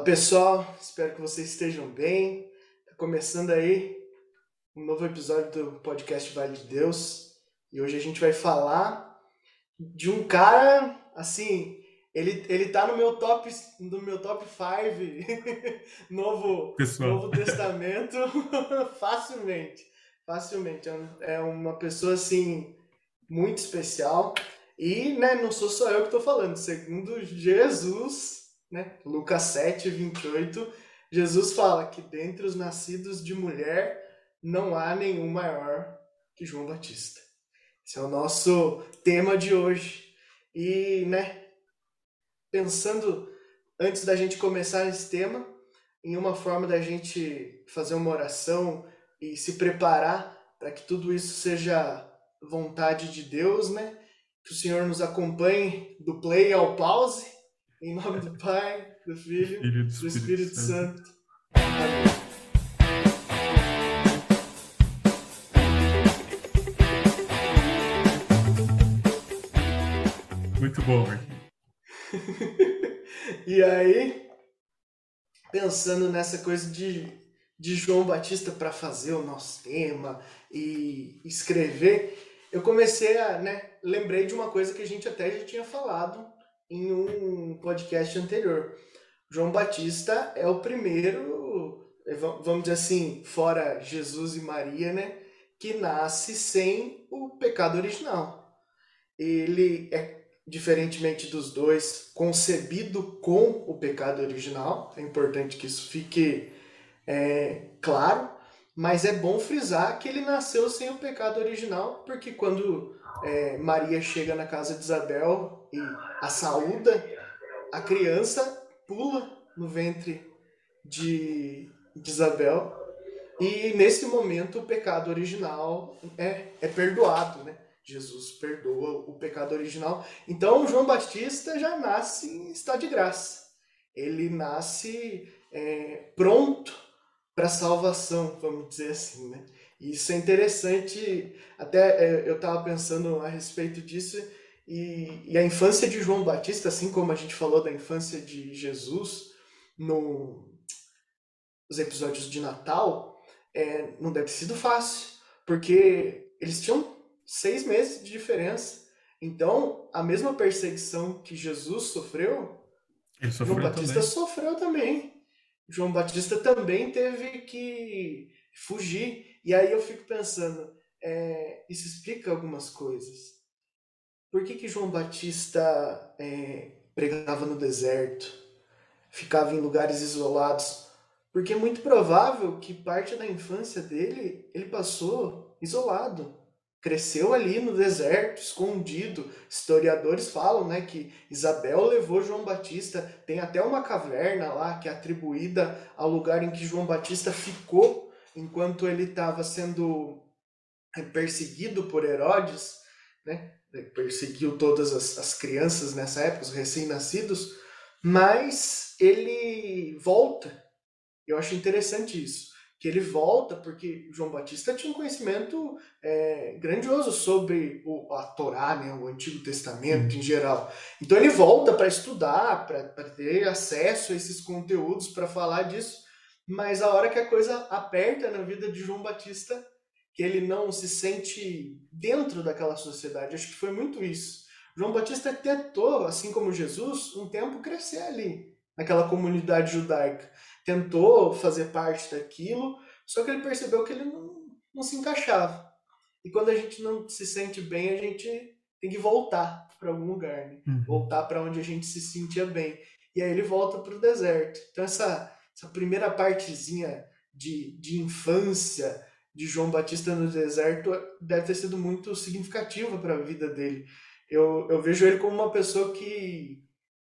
Olá pessoal, espero que vocês estejam bem. Tá começando aí um novo episódio do podcast Vale de Deus e hoje a gente vai falar de um cara assim, ele, ele tá no meu top no meu top 5 novo Pessoal. Novo Testamento facilmente, facilmente. É, é uma pessoa assim muito especial e, né, não sou só eu que estou falando, segundo Jesus, né? Lucas 7, 28, Jesus fala que dentre os nascidos de mulher não há nenhum maior que João Batista. Esse é o nosso tema de hoje. E, né, pensando antes da gente começar esse tema, em uma forma da gente fazer uma oração e se preparar para que tudo isso seja vontade de Deus, né? Que o Senhor nos acompanhe do play ao pause em nome do Pai, do Filho, Filho do Espírito Santo. Amém. Muito bom, Marquinhos. e aí, pensando nessa coisa de, de João Batista para fazer o nosso tema e escrever, eu comecei a, né, lembrei de uma coisa que a gente até já tinha falado em um podcast anterior. João Batista é o primeiro, eh, vamos dizer assim, fora Jesus e Maria, né, que nasce sem o pecado original. Ele é diferentemente dos dois, concebido com o pecado original. É importante que isso fique é, claro, mas é bom frisar que ele nasceu sem o pecado original, porque quando é, Maria chega na casa de Isabel e a saúda, a criança pula no ventre de, de Isabel. E nesse momento o pecado original é, é perdoado, né? Jesus perdoa o pecado original. Então João Batista já nasce estado de graça. Ele nasce é, pronto para salvação, vamos dizer assim, né? Isso é interessante, até é, eu estava pensando a respeito disso, e, e, a infância de João Batista, assim como a gente falou da infância de Jesus no, nos episódios de Natal, é, não deve ter sido fácil, porque eles tinham seis meses de diferença. Então, a mesma perseguição que Jesus sofreu, sofreu João Batista também. sofreu também. João Batista também teve que fugir. E aí eu fico pensando, é, isso explica algumas coisas. Por que, que João Batista é, pregava no deserto, ficava em lugares isolados? Porque é muito provável que parte da infância dele ele passou isolado. Cresceu ali no deserto, escondido. Historiadores falam né, que Isabel levou João Batista. Tem até uma caverna lá que é atribuída ao lugar em que João Batista ficou enquanto ele estava sendo perseguido por Herodes, né? perseguiu todas as, as crianças nessa época, os recém-nascidos, mas ele volta. Eu acho interessante isso, que ele volta porque João Batista tinha um conhecimento é, grandioso sobre o, a Torá, né, o Antigo Testamento em geral. Então ele volta para estudar, para ter acesso a esses conteúdos, para falar disso. Mas a hora que a coisa aperta na vida de João Batista, que ele não se sente dentro daquela sociedade, acho que foi muito isso. João Batista tentou, assim como Jesus, um tempo crescer ali, naquela comunidade judaica. Tentou fazer parte daquilo, só que ele percebeu que ele não, não se encaixava. E quando a gente não se sente bem, a gente tem que voltar para algum lugar, né? Uhum. voltar para onde a gente se sentia bem. E aí ele volta para o deserto. Então essa essa primeira partezinha de, de infância de João Batista no deserto deve ter sido muito significativa para a vida dele. Eu, eu vejo ele como uma pessoa que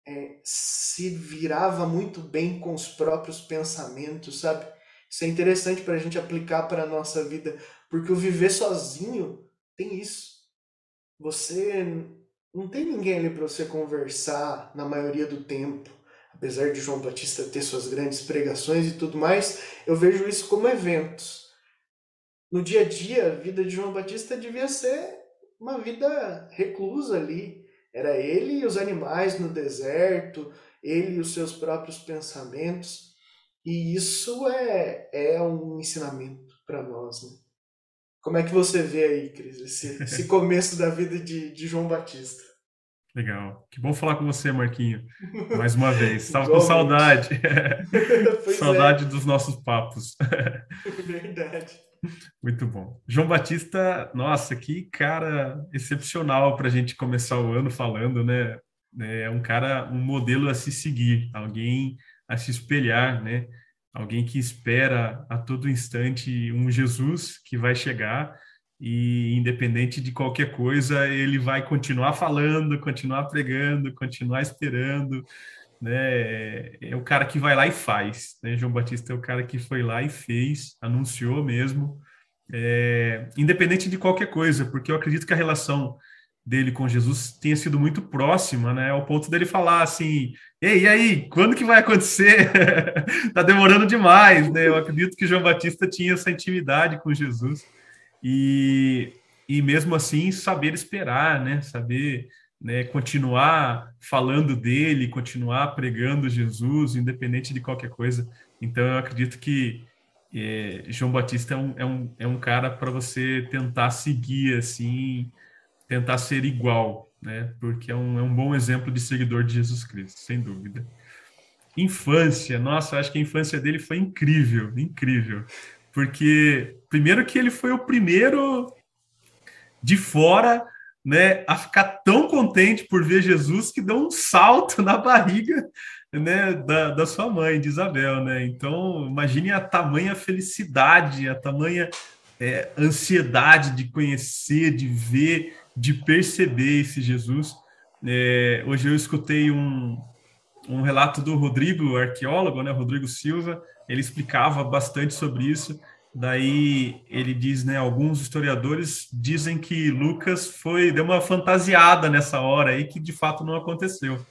é, se virava muito bem com os próprios pensamentos, sabe? Isso é interessante para a gente aplicar para a nossa vida, porque o viver sozinho tem isso. Você não tem ninguém ali para você conversar na maioria do tempo apesar de João Batista ter suas grandes pregações e tudo mais, eu vejo isso como eventos. No dia a dia, a vida de João Batista devia ser uma vida reclusa ali. Era ele e os animais no deserto, ele e os seus próprios pensamentos. E isso é, é um ensinamento para nós. Né? Como é que você vê aí, Cris, esse, esse começo da vida de, de João Batista? Legal. Que bom falar com você, Marquinho. Mais uma vez. Estava com saudade. saudade é. dos nossos papos. Verdade. Muito bom. João Batista, nossa, que cara excepcional para a gente começar o ano falando, né? É um cara, um modelo a se seguir, alguém a se espelhar, né? Alguém que espera a todo instante um Jesus que vai chegar e independente de qualquer coisa, ele vai continuar falando, continuar pregando, continuar esperando, né? É o cara que vai lá e faz, né? João Batista é o cara que foi lá e fez, anunciou mesmo, é, independente de qualquer coisa, porque eu acredito que a relação dele com Jesus tenha sido muito próxima, né? Ao ponto dele falar assim: "Ei, e aí, quando que vai acontecer? tá demorando demais", né? Eu acredito que João Batista tinha essa intimidade com Jesus e, e mesmo assim saber esperar, né? Saber né, continuar falando dele, continuar pregando Jesus, independente de qualquer coisa. Então, eu acredito que é, João Batista é um, é um, é um cara para você tentar seguir, assim, tentar ser igual, né? Porque é um, é um bom exemplo de seguidor de Jesus Cristo, sem dúvida. Infância, nossa, acho que a infância dele foi incrível, incrível. Porque, primeiro, que ele foi o primeiro de fora né, a ficar tão contente por ver Jesus que deu um salto na barriga né, da, da sua mãe, de Isabel. Né? Então, imagine a tamanha felicidade, a tamanha é, ansiedade de conhecer, de ver, de perceber esse Jesus. É, hoje eu escutei um, um relato do Rodrigo, arqueólogo, né, Rodrigo Silva, ele explicava bastante sobre isso. Daí ele diz, né, alguns historiadores dizem que Lucas foi deu uma fantasiada nessa hora aí que de fato não aconteceu.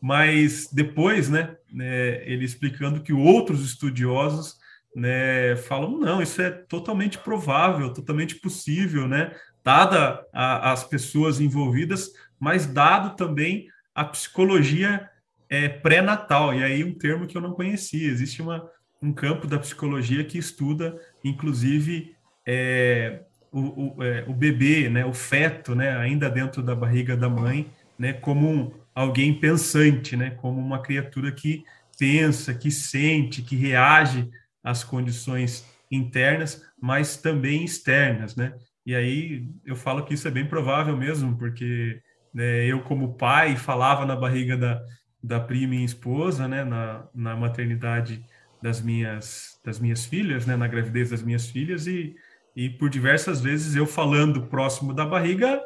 Mas depois, né, né ele explicando que outros estudiosos né, falam não, isso é totalmente provável, totalmente possível, né, dada a, as pessoas envolvidas, mas dado também a psicologia é, pré-natal, e aí um termo que eu não conhecia, existe uma um campo da psicologia que estuda, inclusive, é, o, o, é, o, bebê, né, o feto, né, ainda dentro da barriga da mãe, né, como um, alguém pensante, né, como uma criatura que pensa, que sente, que reage às condições internas, mas também externas, né? E aí eu falo que isso é bem provável mesmo, porque né, eu como pai falava na barriga da, da prima e esposa, né, na, na maternidade das minhas das minhas filhas, né, na gravidez das minhas filhas e e por diversas vezes eu falando próximo da barriga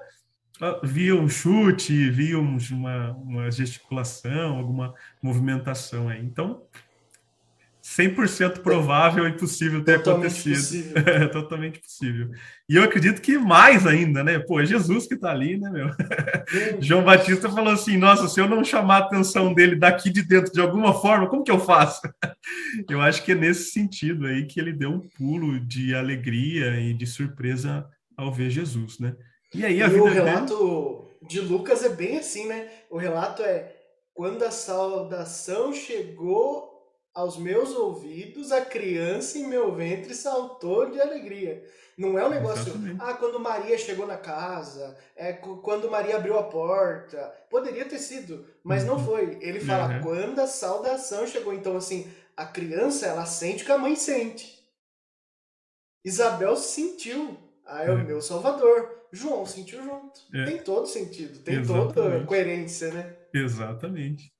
ah, via um chute, via uma, uma gesticulação, alguma movimentação aí. Então, 100% provável e possível ter Totalmente acontecido. Possível. Totalmente possível. E eu acredito que mais ainda, né? Pô, é Jesus que está ali, né, meu? João Batista falou assim: nossa, se eu não chamar a atenção dele daqui de dentro de alguma forma, como que eu faço? eu acho que é nesse sentido aí que ele deu um pulo de alegria e de surpresa ao ver Jesus, né? E aí a e vida o relato dele... de Lucas é bem assim, né? O relato é quando a saudação chegou aos meus ouvidos, a criança em meu ventre saltou de alegria. Não é um negócio, Exatamente. ah, quando Maria chegou na casa, é quando Maria abriu a porta. Poderia ter sido, mas não uhum. foi. Ele fala, uhum. quando a saudação chegou. Então, assim, a criança, ela sente o que a mãe sente. Isabel sentiu. Ah, é o uhum. meu salvador. João sentiu junto. É. Tem todo sentido, tem Exatamente. toda coerência, né? Exatamente.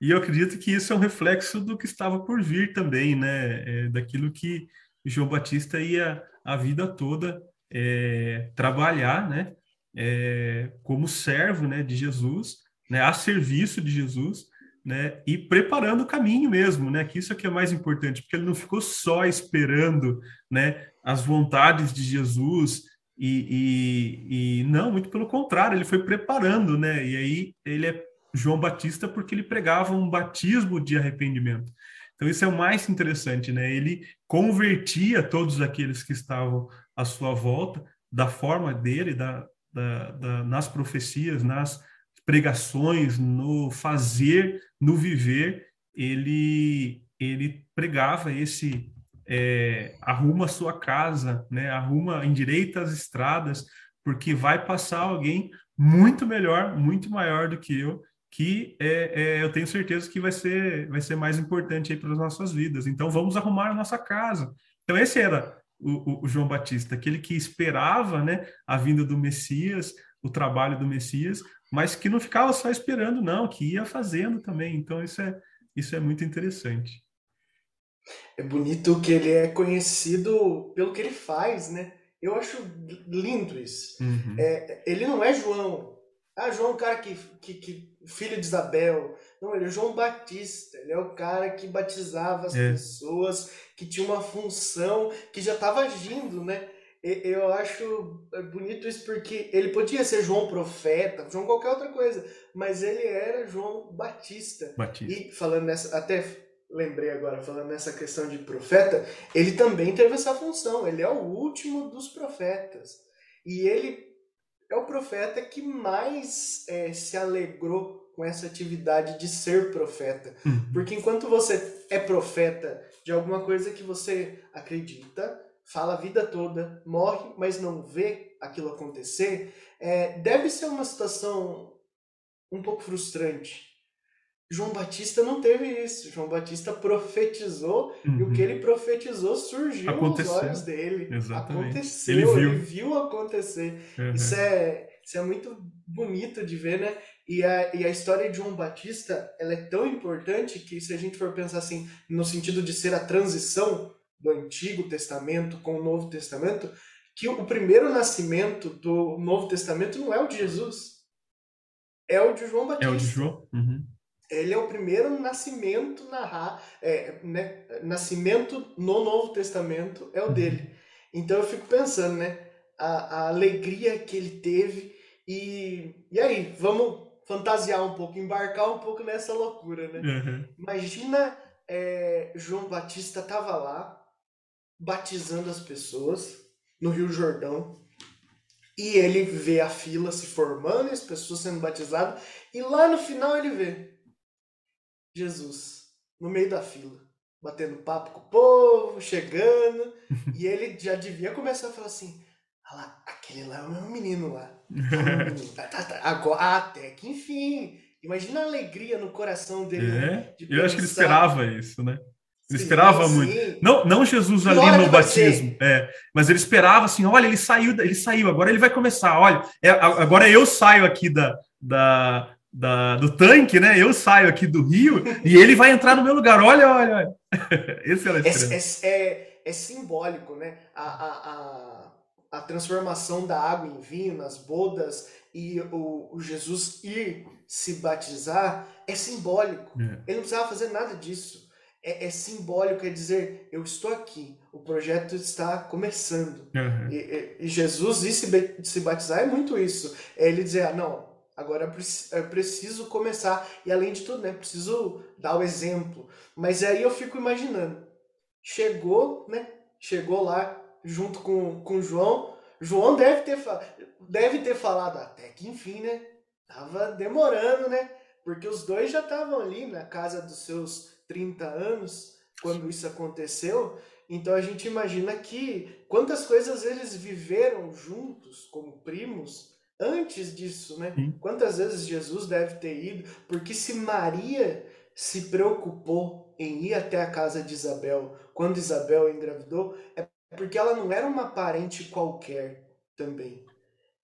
E eu acredito que isso é um reflexo do que estava por vir também, né? É, daquilo que João Batista ia a vida toda é, trabalhar, né? É, como servo, né, de Jesus, né, a serviço de Jesus, né, e preparando o caminho mesmo, né, que isso é que é mais importante, porque ele não ficou só esperando, né, as vontades de Jesus e, e, e não, muito pelo contrário, ele foi preparando, né, e aí ele é João Batista porque ele pregava um batismo de arrependimento. Então isso é o mais interessante, né? Ele convertia todos aqueles que estavam à sua volta da forma dele, da, da, da nas profecias, nas pregações, no fazer, no viver, ele ele pregava esse é, arruma sua casa, né? Arruma, endireita as estradas, porque vai passar alguém muito melhor, muito maior do que eu, que é, é, eu tenho certeza que vai ser, vai ser mais importante para as nossas vidas. Então, vamos arrumar a nossa casa. Então, esse era o, o, o, João Batista, aquele que esperava né, a vinda do Messias, o trabalho do Messias, mas que não ficava só esperando, não, que ia fazendo também. Então, isso é, isso é muito interessante. É bonito que ele é conhecido pelo que ele faz, né? Eu acho lindo isso. Uhum. É, ele não é João. Ah, João é um cara que, que, que, filho de Isabel. Não, ele é João Batista. Ele é o cara que batizava as é. pessoas, que tinha uma função, que já estava agindo, né? Eu acho bonito isso porque ele podia ser João profeta, João qualquer outra coisa, mas ele era João Batista. Batista. E falando nessa, até lembrei agora, falando nessa questão de profeta, ele também teve essa função. Ele é o último dos profetas. E ele é o profeta que mais é, se alegrou com essa atividade de ser profeta. Uhum. Porque enquanto você é profeta de alguma coisa que você acredita, fala a vida toda, morre, mas não vê aquilo acontecer, é, deve ser uma situação um pouco frustrante. João Batista não teve isso. João Batista profetizou uhum. e o que ele profetizou surgiu Aconteceu. nos olhos dele. Exatamente. Aconteceu, ele viu, ele viu acontecer. Uhum. Isso, é, isso é muito bonito de ver, né? E a, e a história de João Batista ela é tão importante que, se a gente for pensar assim, no sentido de ser a transição do Antigo Testamento com o Novo Testamento, que o primeiro nascimento do Novo Testamento não é o de Jesus, é o de João Batista. É o de João. Uhum ele é o primeiro nascimento na é, né, nascimento no Novo Testamento é o uhum. dele. Então eu fico pensando, né, a, a alegria que ele teve e e aí vamos fantasiar um pouco, embarcar um pouco nessa loucura, né? Uhum. Imagina é, João Batista tava lá batizando as pessoas no Rio Jordão e ele vê a fila se formando, as pessoas sendo batizadas e lá no final ele vê Jesus no meio da fila, batendo papo com o povo, chegando, e ele já devia começar a falar assim: ah lá, aquele lá é o meu menino lá. menino. Tá, tá, tá. Agora, até que enfim. Imagina a alegria no coração dele. É, né, eu acho que ele esperava isso, né? Ele esperava sim. muito. Não, não Jesus ali no batismo, é, mas ele esperava assim: olha, ele saiu, ele saiu, agora ele vai começar. Olha, é, agora eu saio aqui da, da, da, do tanque, né? Eu saio aqui do rio e ele vai entrar no meu lugar. Olha, olha, olha. Esse era é, é, é, simbólico, né? A, a, a, a, transformação da água em vinho nas bodas e o, o Jesus ir se batizar é simbólico. É. Ele não precisava fazer nada disso. É, é, simbólico, é dizer, eu estou aqui, o projeto está começando. Uhum. E, e, e, Jesus ir se, se batizar é muito isso. É ele dizer, ah, não, Agora eu preciso começar. E além de tudo, né? Preciso dar o exemplo. Mas aí eu fico imaginando. Chegou, né? Chegou lá junto com, com o João. João deve ter, deve ter falado até que enfim, né? Tava demorando, né? Porque os dois já estavam ali na casa dos seus 30 anos quando isso aconteceu. Então a gente imagina que quantas coisas eles viveram juntos como primos antes disso, né? Sim. Quantas vezes Jesus deve ter ido? Porque se Maria se preocupou em ir até a casa de Isabel quando Isabel engravidou, é porque ela não era uma parente qualquer também.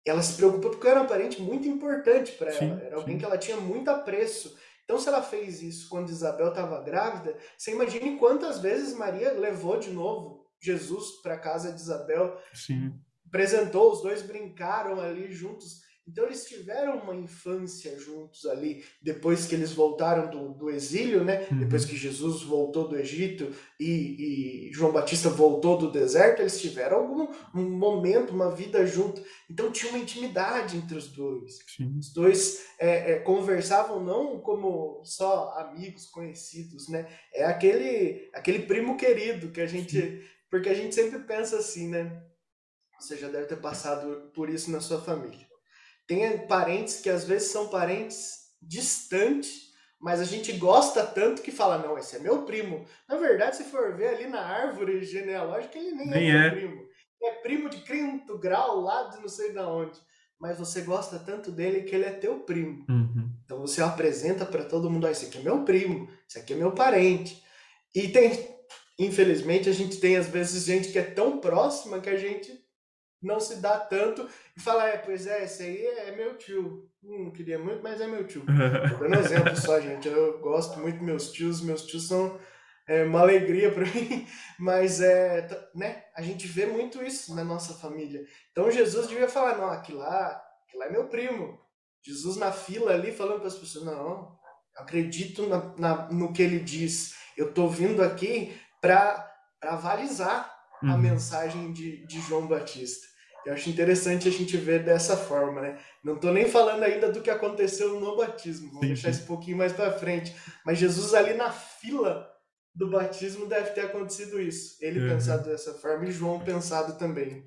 Ela se preocupou porque era uma parente muito importante para ela, era alguém sim. que ela tinha muito apreço. Então, se ela fez isso quando Isabel estava grávida, você imagine quantas vezes Maria levou de novo Jesus para a casa de Isabel. Sim apresentou, os dois brincaram ali juntos. Então eles tiveram uma infância juntos ali, depois que eles voltaram do, do exílio, né? Uhum. Depois que Jesus voltou do Egito e, e, João Batista voltou do deserto, eles tiveram algum um momento, uma vida junto. Então tinha uma intimidade entre os dois. Sim. Os dois é, é, conversavam não como só amigos conhecidos, né? É aquele, aquele primo querido que a gente. Sim. Porque a gente sempre pensa assim, né? Você já deve ter passado por isso na sua família. tem parentes que às vezes são parentes distantes, mas a gente gosta tanto que fala, não, esse é meu primo. Na verdade, se for ver ali na árvore genealógica, ele nem, nem é, é primo. É primo de quinto grau lá de não sei de onde. Mas você gosta tanto dele que ele é teu primo. Uhum. Então você apresenta para todo mundo, ah, esse aqui é meu primo, esse aqui é meu parente. E tem, infelizmente, a gente tem às vezes gente que é tão próxima que a gente não se dá tanto e fala, é, pois é, esse aí é meu tio. Hum, não queria muito, mas é meu tio. Tô dando exemplo só, gente. Eu gosto muito dos meus tios, meus tios são é, uma alegria para mim, mas é, né, a gente vê muito isso na nossa família. Então Jesus devia falar, não, aquilo lá, aquilo lá é meu primo. Jesus na fila ali falando para as pessoas, não, acredito na, na, no que ele diz. Eu tô vindo aqui para avalizar a uhum. mensagem de, de João Batista. Eu acho interessante a gente ver dessa forma, né? Não estou nem falando ainda do que aconteceu no batismo, vamos sim, deixar esse pouquinho mais para frente. Mas Jesus ali na fila do batismo deve ter acontecido isso. Ele uhum. pensado dessa forma e João pensado também.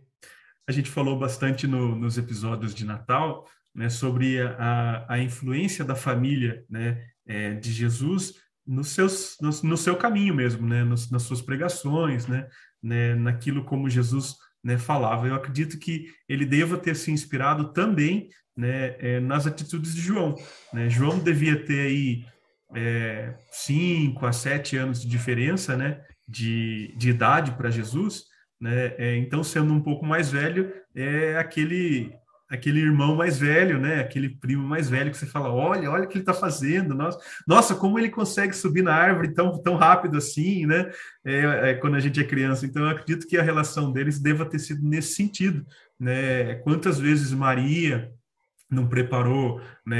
A gente falou bastante no, nos episódios de Natal, né, sobre a, a influência da família, né, é, de Jesus no, seus, no, no, seu caminho mesmo, né, nos, nas suas pregações, né, né, naquilo como Jesus né, falava. Eu acredito que ele deva ter se inspirado também né, é, nas atitudes de João. Né? João devia ter aí é, cinco a sete anos de diferença né, de, de idade para Jesus. Né? É, então, sendo um pouco mais velho, é aquele aquele irmão mais velho, né? Aquele primo mais velho que você fala, olha, olha o que ele está fazendo, nossa, nossa, como ele consegue subir na árvore tão, tão rápido assim, né? É, é, quando a gente é criança. Então, eu acredito que a relação deles deva ter sido nesse sentido, né? Quantas vezes Maria não preparou né,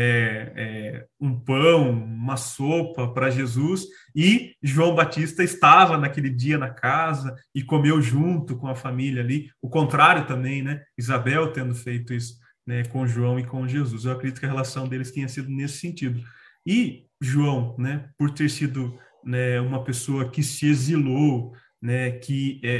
é, um pão, uma sopa para Jesus, e João Batista estava naquele dia na casa e comeu junto com a família ali. O contrário também, né? Isabel tendo feito isso né, com João e com Jesus. Eu acredito que a relação deles tenha sido nesse sentido. E João, né, por ter sido né, uma pessoa que se exilou, né, que é,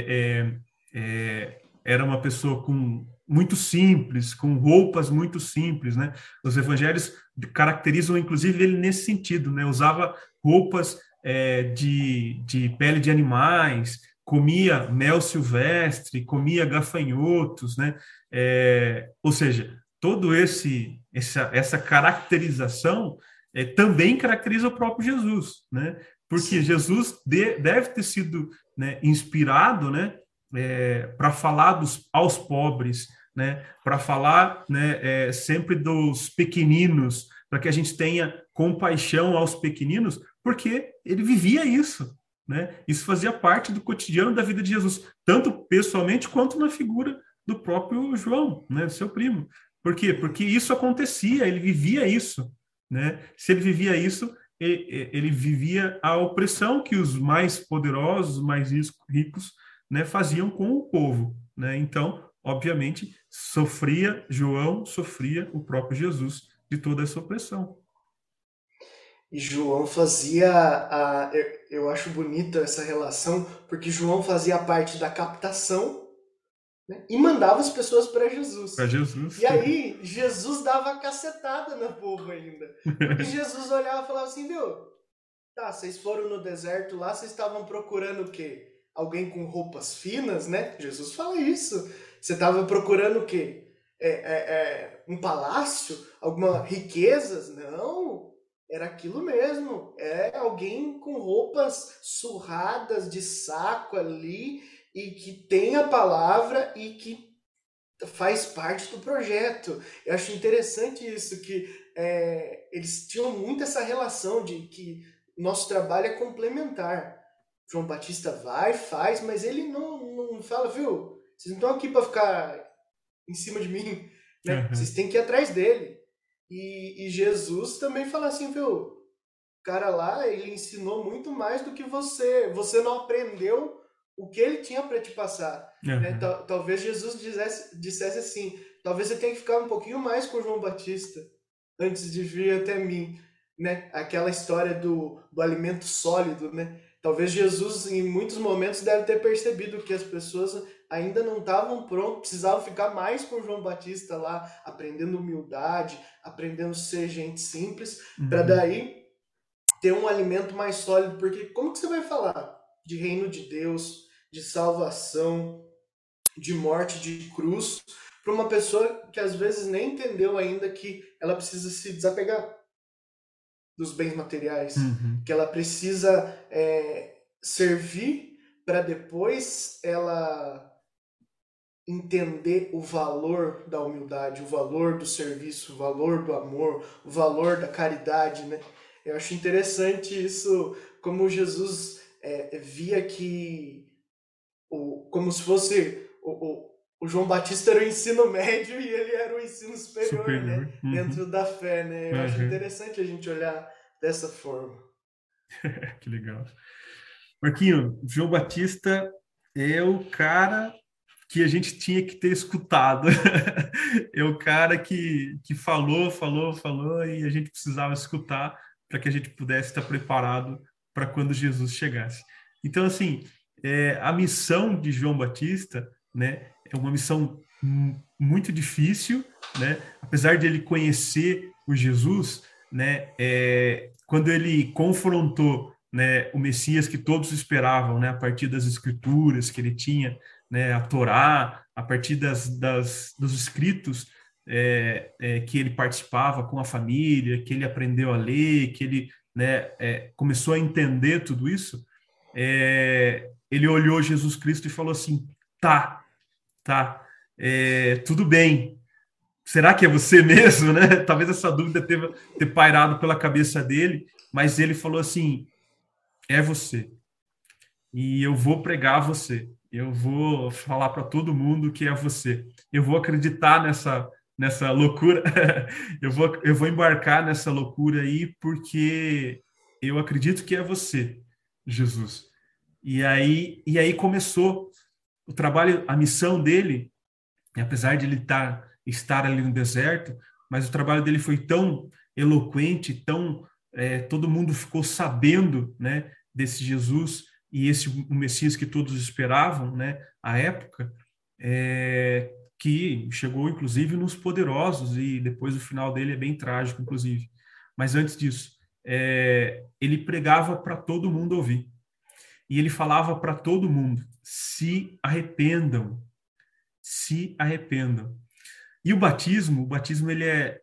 é, é, era uma pessoa com muito simples, com roupas muito simples, né? Os evangelhos caracterizam, inclusive, ele nesse sentido, né? Usava roupas é, de, de pele de animais, comia mel silvestre, comia gafanhotos, né? É, ou seja, todo esse essa, essa caracterização é, também caracteriza o próprio Jesus, né? Porque Jesus de, deve ter sido né, inspirado, né? É, para falar dos, aos pobres, né? Para falar, né? É, sempre dos pequeninos, para que a gente tenha compaixão aos pequeninos, porque ele vivia isso, né? Isso fazia parte do cotidiano da vida de Jesus, tanto pessoalmente quanto na figura do próprio João, né, seu primo. Por quê? Porque isso acontecia, ele vivia isso, né? Se ele vivia isso, ele, ele vivia a opressão que os mais poderosos, mais ricos, né, faziam com o povo, né? Então, obviamente, sofria João, sofria o próprio Jesus de toda essa opressão. E João fazia a, eu, acho bonita essa relação, porque João fazia parte da captação né, e mandava as pessoas para Jesus. Para Jesus. E aí Jesus dava cacetada no povo ainda. Porque Jesus olhava e falava assim, viu? Tá, vocês foram no deserto lá, vocês estavam procurando o quê? Alguém com roupas finas, né? Jesus fala isso. Você estava procurando o quê? É, é, é, um palácio? Alguma riquezas? Não era aquilo mesmo. É alguém com roupas surradas de saco ali e que tem a palavra e que faz parte do projeto. Eu acho interessante isso, que é, eles tinham muito essa relação de que nosso trabalho é complementar. João Batista vai, faz, mas ele não, não fala, viu? Vocês não estão aqui para ficar em cima de mim, né? Uhum. Vocês têm que ir atrás dele. E, e Jesus também fala assim, viu? O cara lá, ele ensinou muito mais do que você. Você não aprendeu o que ele tinha para te passar. Uhum. Né? Talvez Jesus dissesse, dissesse assim: talvez você tenha que ficar um pouquinho mais com João Batista antes de vir até mim. Né? Aquela história do, do alimento sólido, né? Talvez Jesus, em muitos momentos, deve ter percebido que as pessoas ainda não estavam prontos, precisavam ficar mais com João Batista lá, aprendendo humildade, aprendendo a ser gente simples, uhum. para daí ter um alimento mais sólido, porque como que você vai falar de reino de Deus, de salvação, de morte, de cruz, para uma pessoa que às vezes nem entendeu ainda que ela precisa se desapegar dos bens materiais, uhum. que ela precisa é, servir para depois ela entender o valor da humildade, o valor do serviço, o valor do amor, o valor da caridade, né? Eu acho interessante isso, como Jesus é, via que, o, como se fosse o, o, o, João Batista era o ensino médio e ele era o ensino superior, superior. né? Uhum. Dentro da fé, né? Eu uhum. acho interessante a gente olhar dessa forma. que legal. Marquinho, João Batista é o cara que a gente tinha que ter escutado. é o cara que, que falou, falou, falou e a gente precisava escutar para que a gente pudesse estar preparado para quando Jesus chegasse. Então, assim, é, a missão de João Batista, né, é uma missão muito difícil, né? Apesar de ele conhecer o Jesus, né, é, quando ele confrontou né, o Messias que todos esperavam, né, a partir das escrituras que ele tinha, né, a Torá, a partir das, das dos escritos é, é, que ele participava com a família, que ele aprendeu a ler, que ele né, é, começou a entender tudo isso, é, ele olhou Jesus Cristo e falou assim: tá, tá, é, tudo bem. Será que é você mesmo, né? Talvez essa dúvida tenha ter pairado pela cabeça dele, mas ele falou assim: é você. E eu vou pregar você. Eu vou falar para todo mundo que é você. Eu vou acreditar nessa nessa loucura. eu, vou, eu vou embarcar nessa loucura aí porque eu acredito que é você, Jesus. E aí, e aí começou o trabalho, a missão dele, apesar de ele estar, tá, estar ali no deserto, mas o trabalho dele foi tão eloquente, tão é, todo mundo ficou sabendo, né, desse Jesus e esse o Messias que todos esperavam, né, à época, é, que chegou inclusive nos poderosos e depois o final dele é bem trágico, inclusive. Mas antes disso, é, ele pregava para todo mundo ouvir e ele falava para todo mundo: se arrependam, se arrependam. E o batismo, o batismo ele é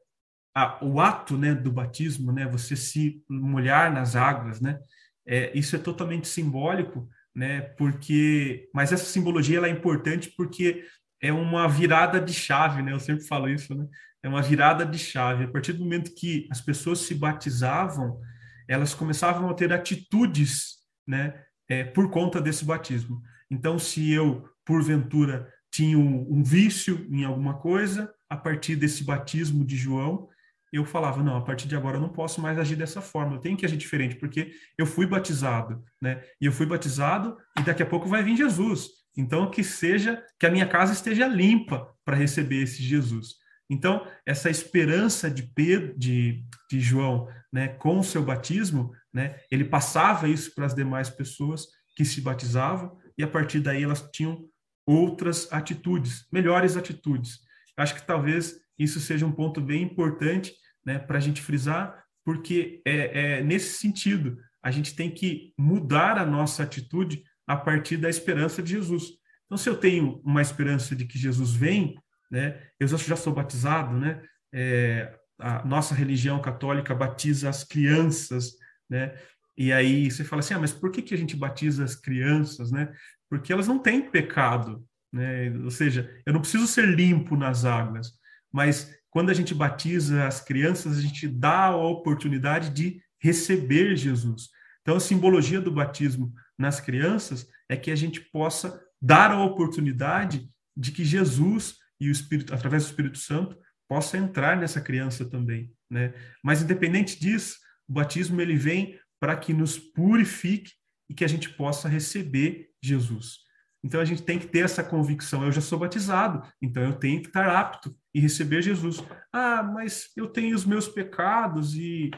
a, o ato, né, do batismo, né, você se molhar nas águas, né, é, isso é totalmente simbólico, né, porque, mas essa simbologia ela é importante porque é uma virada de chave, né? Eu sempre falo isso, né? É uma virada de chave. A partir do momento que as pessoas se batizavam, elas começavam a ter atitudes, né? É, por conta desse batismo. Então, se eu, porventura, tinha um, um vício em alguma coisa, a partir desse batismo de João, eu falava, não, a partir de agora eu não posso mais agir dessa forma, eu tenho que agir diferente, porque eu fui batizado, né? E eu fui batizado e daqui a pouco vai vir Jesus. Então, que seja, que a minha casa esteja limpa para receber esse Jesus. Então, essa esperança de Pedro, de, de João, né, com o seu batismo, né, ele passava isso para as demais pessoas que se batizavam e a partir daí elas tinham outras atitudes, melhores atitudes. Acho que talvez isso seja um ponto bem importante, né, para a gente frisar, porque é, é nesse sentido a gente tem que mudar a nossa atitude a partir da esperança de Jesus. Então, se eu tenho uma esperança de que Jesus vem, né, eu já sou batizado, né, é, a nossa religião católica batiza as crianças, né, e aí você fala assim, ah, mas por que, que a gente batiza as crianças, né? Porque elas não têm pecado, né? Ou seja, eu não preciso ser limpo nas águas, mas quando a gente batiza as crianças, a gente dá a oportunidade de receber Jesus. Então, a simbologia do batismo nas crianças é que a gente possa dar a oportunidade de que Jesus e o Espírito, através do Espírito Santo, possa entrar nessa criança também, né? Mas independente disso, o batismo ele vem para que nos purifique e que a gente possa receber Jesus. Então a gente tem que ter essa convicção. Eu já sou batizado, então eu tenho que estar apto e receber Jesus. Ah, mas eu tenho os meus pecados e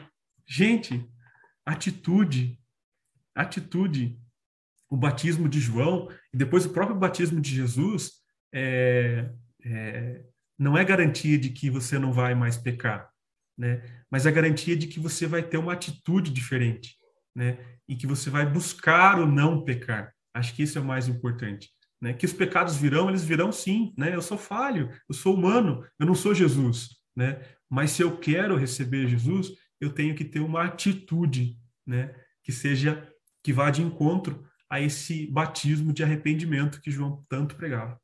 gente, atitude, atitude. o batismo de João e depois o próprio batismo de Jesus é, é, não é garantia de que você não vai mais pecar, né? Mas é garantia de que você vai ter uma atitude diferente, né? E que você vai buscar o não pecar. Acho que isso é o mais importante, né? Que os pecados virão, eles virão sim, né? Eu sou falho, eu sou humano, eu não sou Jesus, né? Mas se eu quero receber Jesus, eu tenho que ter uma atitude, né? Que seja que vá de encontro a esse batismo de arrependimento que João tanto pregava.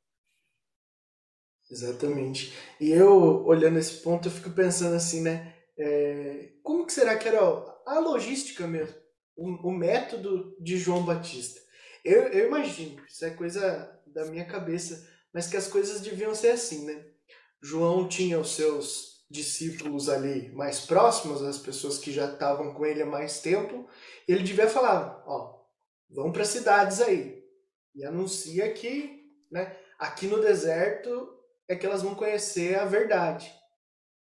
Exatamente. E eu, olhando esse ponto, eu fico pensando assim, né? É, como que será que era a logística mesmo? O, o método de João Batista? Eu, eu imagino, isso é coisa da minha cabeça, mas que as coisas deviam ser assim, né? João tinha os seus discípulos ali mais próximos, as pessoas que já estavam com ele há mais tempo, ele devia falar, ó, vão para cidades aí e anuncia que, né, aqui no deserto é que elas vão conhecer a verdade.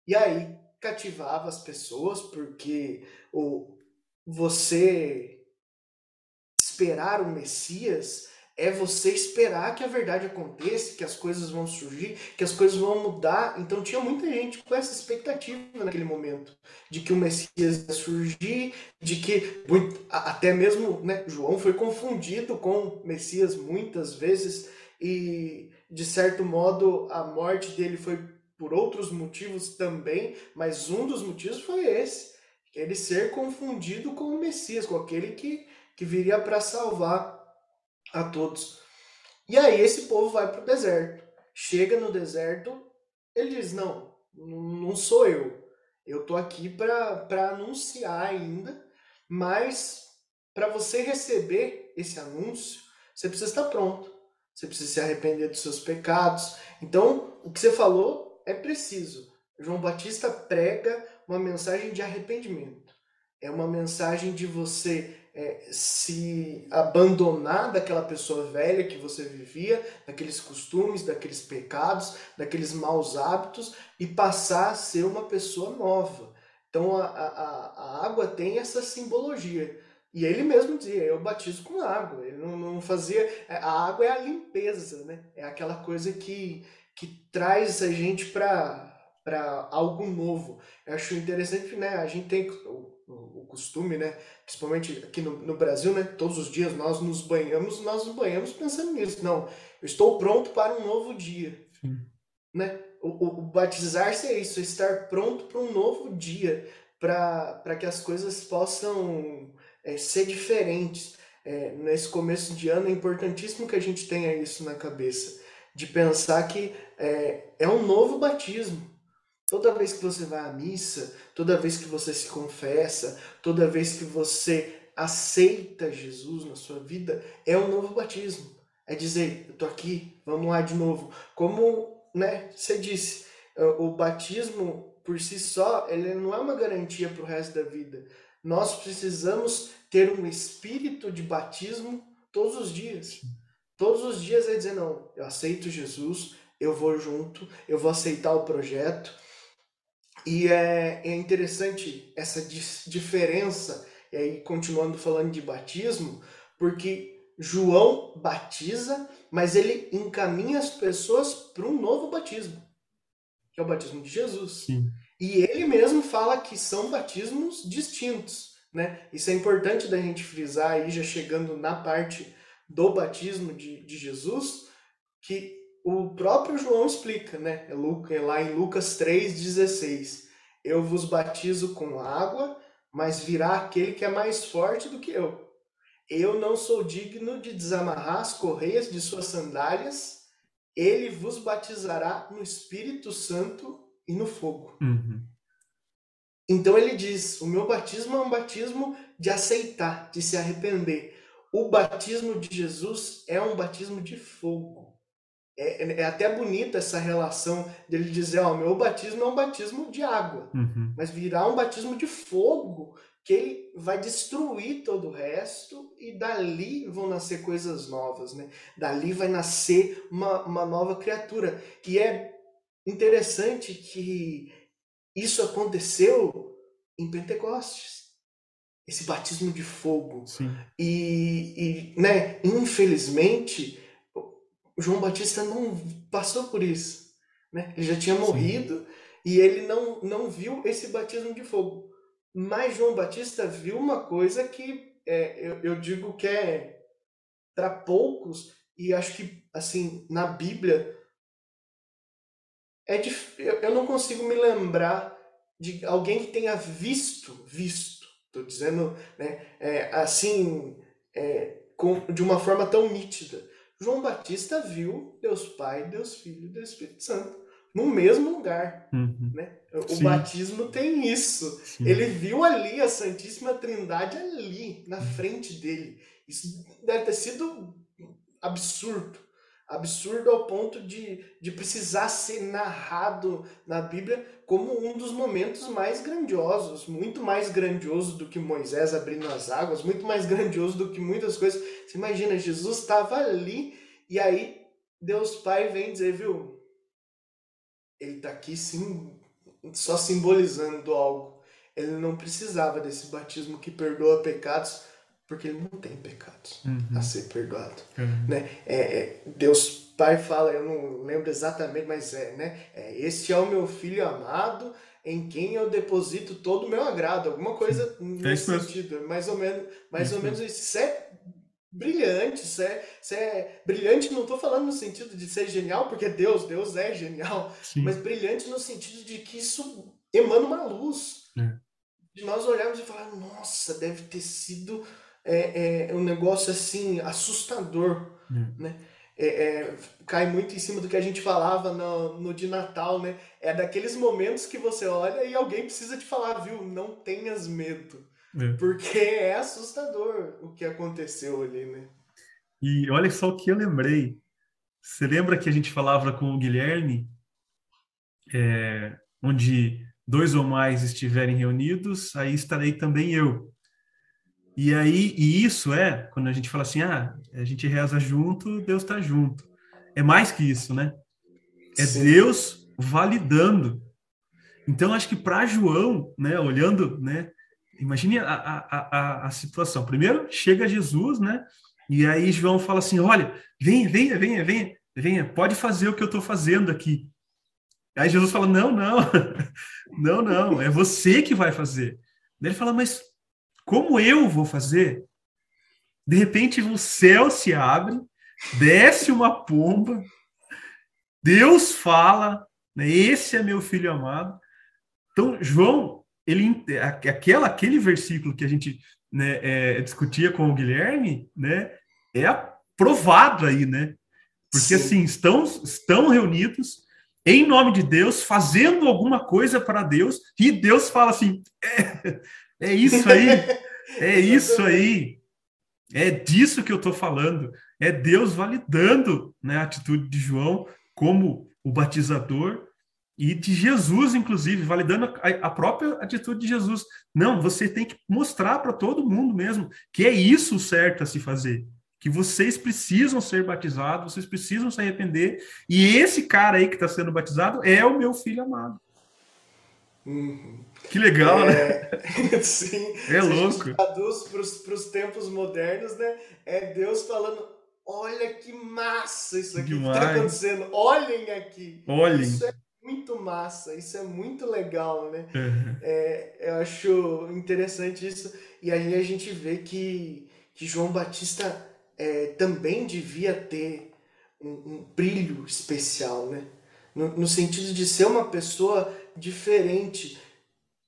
E aí cativava as pessoas, porque o, você esperar o Messias é você esperar que a verdade aconteça, que as coisas vão surgir, que as coisas vão mudar. Então tinha muita gente com essa expectativa naquele momento de que o Messias ia surgir, de que até mesmo né, João foi confundido com Messias muitas vezes e de certo modo, a morte dele foi por outros motivos também, mas um dos motivos foi esse: ele ser confundido com o Messias, com aquele que, que viria para salvar a todos. E aí esse povo vai para o deserto. Chega no deserto, ele diz: Não, não sou eu. Eu tô aqui para anunciar ainda, mas para você receber esse anúncio, você precisa estar pronto. Você precisa se arrepender dos seus pecados. Então, o que você falou é preciso. João Batista prega uma mensagem de arrependimento. É uma mensagem de você é, se abandonar daquela pessoa velha que você vivia, daqueles costumes, daqueles pecados, daqueles maus hábitos e passar a ser uma pessoa nova. Então a, a, a água tem essa simbologia. E ele mesmo dizia, eu batizo com água. Ele não, não fazia. É, a água é a limpeza, né? É aquela coisa que, que traz a gente para algo novo. Eu acho interessante né, a gente tem o, costume, né? Principalmente aqui no, no Brasil, né? Todos os dias nós nos banhamos, nós nos banhamos pensando nisso. Não, eu estou pronto para um novo dia. Sim. Né? O, o, o batizar-se é isso, é estar pronto para um novo dia, para que as coisas possam é, ser diferentes. É, nesse começo de ano é importantíssimo que a gente tenha isso na cabeça, de pensar que é, é um novo batismo. Toda vez que você vai à missa, toda vez que você se confessa, toda vez que você aceita Jesus na sua vida, é um novo batismo. É dizer, eu tô aqui, vamos lá de novo. Como né, você disse, o batismo por si só, ele não é uma garantia para o resto da vida nós precisamos ter um espírito de batismo todos os dias. Todos os dias é dizer, não, eu aceito Jesus, eu vou junto, eu vou aceitar o projeto. E é, é interessante essa diferença, e aí continuando falando de batismo, porque João batiza, mas ele encaminha as pessoas para um novo batismo, que é o batismo de Jesus. Sim. E ele mesmo fala que são batismos distintos. Né? Isso é importante da gente frisar aí, já chegando na parte do batismo de, de Jesus, que o próprio João explica, né? É, é lá em Lucas 3,16. Eu vos batizo com água, mas virá aquele que é mais forte do que eu. Eu não sou digno de desamarrar as correias de suas sandálias. Ele vos batizará no Espírito Santo e no fogo. Uhum. Então ele diz: o meu batismo é um batismo de aceitar, de se arrepender. O batismo de Jesus é um batismo de fogo. É, é, é até bonita essa relação dele dizer: ó, meu batismo é um batismo de água, uhum. mas virá um batismo de fogo que ele vai destruir todo o resto e dali vão nascer coisas novas, né? Dali vai nascer uma, uma nova criatura. E é Interessante que isso aconteceu em Pentecostes. esse batismo de fogo. Sim. E, e, né, infelizmente, João Batista não passou por isso. Né? Ele já tinha morrido Sim. e ele não, não viu esse batismo de fogo. Mas João Batista viu uma coisa que é, eu, eu digo que é para poucos, e acho que, assim, na Bíblia, é dif... eu não consigo me lembrar de alguém que tenha visto, visto, estou dizendo, né, é, assim, é, com, de uma forma tão nítida. João Batista viu Deus Pai, Deus Filho e Deus Espírito Santo no mesmo lugar. Uhum. Né? O Sim. batismo tem isso. Sim. Ele viu ali a Santíssima Trindade ali, na uhum. frente dele. Isso deve ter sido absurdo. Absurdo ao ponto de, de precisar ser narrado na Bíblia como um dos momentos mais grandiosos, muito mais grandioso do que Moisés abrindo as águas, muito mais grandioso do que muitas coisas. Você imagina, Jesus estava ali e aí Deus Pai vem dizer, viu, ele está aqui sim, só simbolizando algo. Ele não precisava desse batismo que perdoa pecados, porque ele não tem pecados uhum. a ser perdoado. Uhum. Né? É, é, Deus Pai fala, eu não lembro exatamente, mas é, né? É, este é o meu filho amado, em quem eu deposito todo o meu agrado. Alguma coisa nesse sentido. Mais ou menos, mais ou menos isso. Isso é brilhante, isso é, isso é brilhante, não estou falando no sentido de ser genial, porque Deus, Deus é genial, Sim. mas brilhante no sentido de que isso emana uma luz. É. De nós olharmos e falar, nossa, deve ter sido é, é, um negócio assim, assustador, é. né? É, é, cai muito em cima do que a gente falava no, no de Natal, né? É daqueles momentos que você olha e alguém precisa te falar, viu? Não tenhas medo. É. Porque é assustador o que aconteceu ali, né? E olha só o que eu lembrei. Você lembra que a gente falava com o Guilherme, é, onde dois ou mais estiverem reunidos, aí estarei também eu. E aí, e isso é, quando a gente fala assim, ah, a gente reza junto, Deus está junto. É mais que isso, né? É Sim. Deus validando. Então, acho que para João, né, olhando, né, Imagine a, a, a, a situação. Primeiro, chega Jesus, né? E aí João fala assim: olha, venha, venha, venha, venha, venha, pode fazer o que eu estou fazendo aqui. Aí Jesus fala: não, não, não, não, é você que vai fazer. Daí ele fala: mas como eu vou fazer? De repente o céu se abre, desce uma pomba, Deus fala, né, esse é meu filho amado. Então, João ele aquela aquele versículo que a gente né, é, discutia com o Guilherme, né, é aprovado aí, né? Porque Sim. assim estão estão reunidos em nome de Deus, fazendo alguma coisa para Deus, e Deus fala assim: é, é isso aí, é isso aí, é disso que eu estou falando. É Deus validando né, a atitude de João como o batizador e de Jesus, inclusive, validando a, a, própria atitude de Jesus. Não, você tem que mostrar para todo mundo mesmo que é isso certo a se fazer. Que vocês precisam ser batizados, vocês precisam se arrepender. E esse cara aí que está sendo batizado é o meu filho amado. Uhum. Que legal, né? é... né? Sim. É louco. traduz para os tempos modernos, né? É Deus falando: olha que massa isso aqui Demais. que está acontecendo. Olhem aqui. Olhem. Isso é muito massa, isso é muito legal, né? Uhum. É, eu acho interessante isso. E aí a gente vê que, que João Batista é, também devia ter um, um brilho especial, né? No, no, sentido de ser uma pessoa diferente.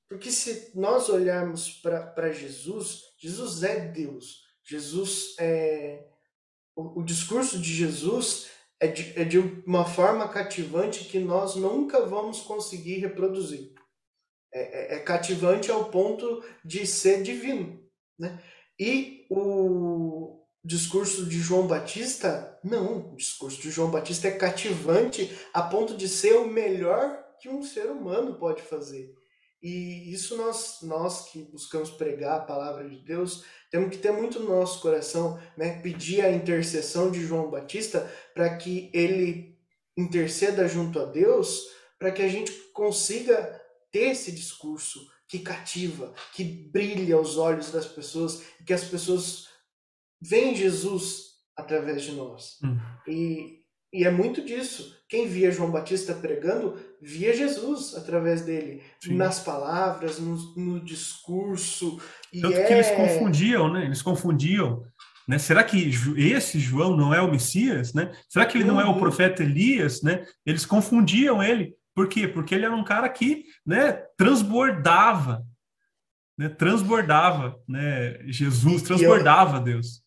Porque se nós olharmos para Jesus, Jesus é Deus. Jesus é. O, o discurso de Jesus é de, é de uma forma cativante que nós nunca vamos conseguir reproduzir. É, é, é cativante ao ponto de ser divino. Né? E o discurso de João Batista, não. O discurso de João Batista é cativante a ponto de ser o melhor que um ser humano pode fazer. E isso nós, nós que buscamos pregar a palavra de Deus, temos que ter muito no nosso coração, né? pedir a intercessão de João Batista para que ele interceda junto a Deus, para que a gente consiga ter esse discurso que cativa, que brilha os olhos das pessoas, que as pessoas veem Jesus através de nós. Hum. E, e é muito disso. Quem via João Batista pregando, via Jesus através dele, Sim. nas palavras, no, no discurso. Tanto é... que eles confundiam, né? Eles confundiam. Né? Será que esse João não é o Messias? Né? Será que ele não é o uhum. profeta Elias? Né? Eles confundiam ele. Por quê? Porque ele era um cara que né, transbordava, né? transbordava né? Jesus, transbordava eu, Deus.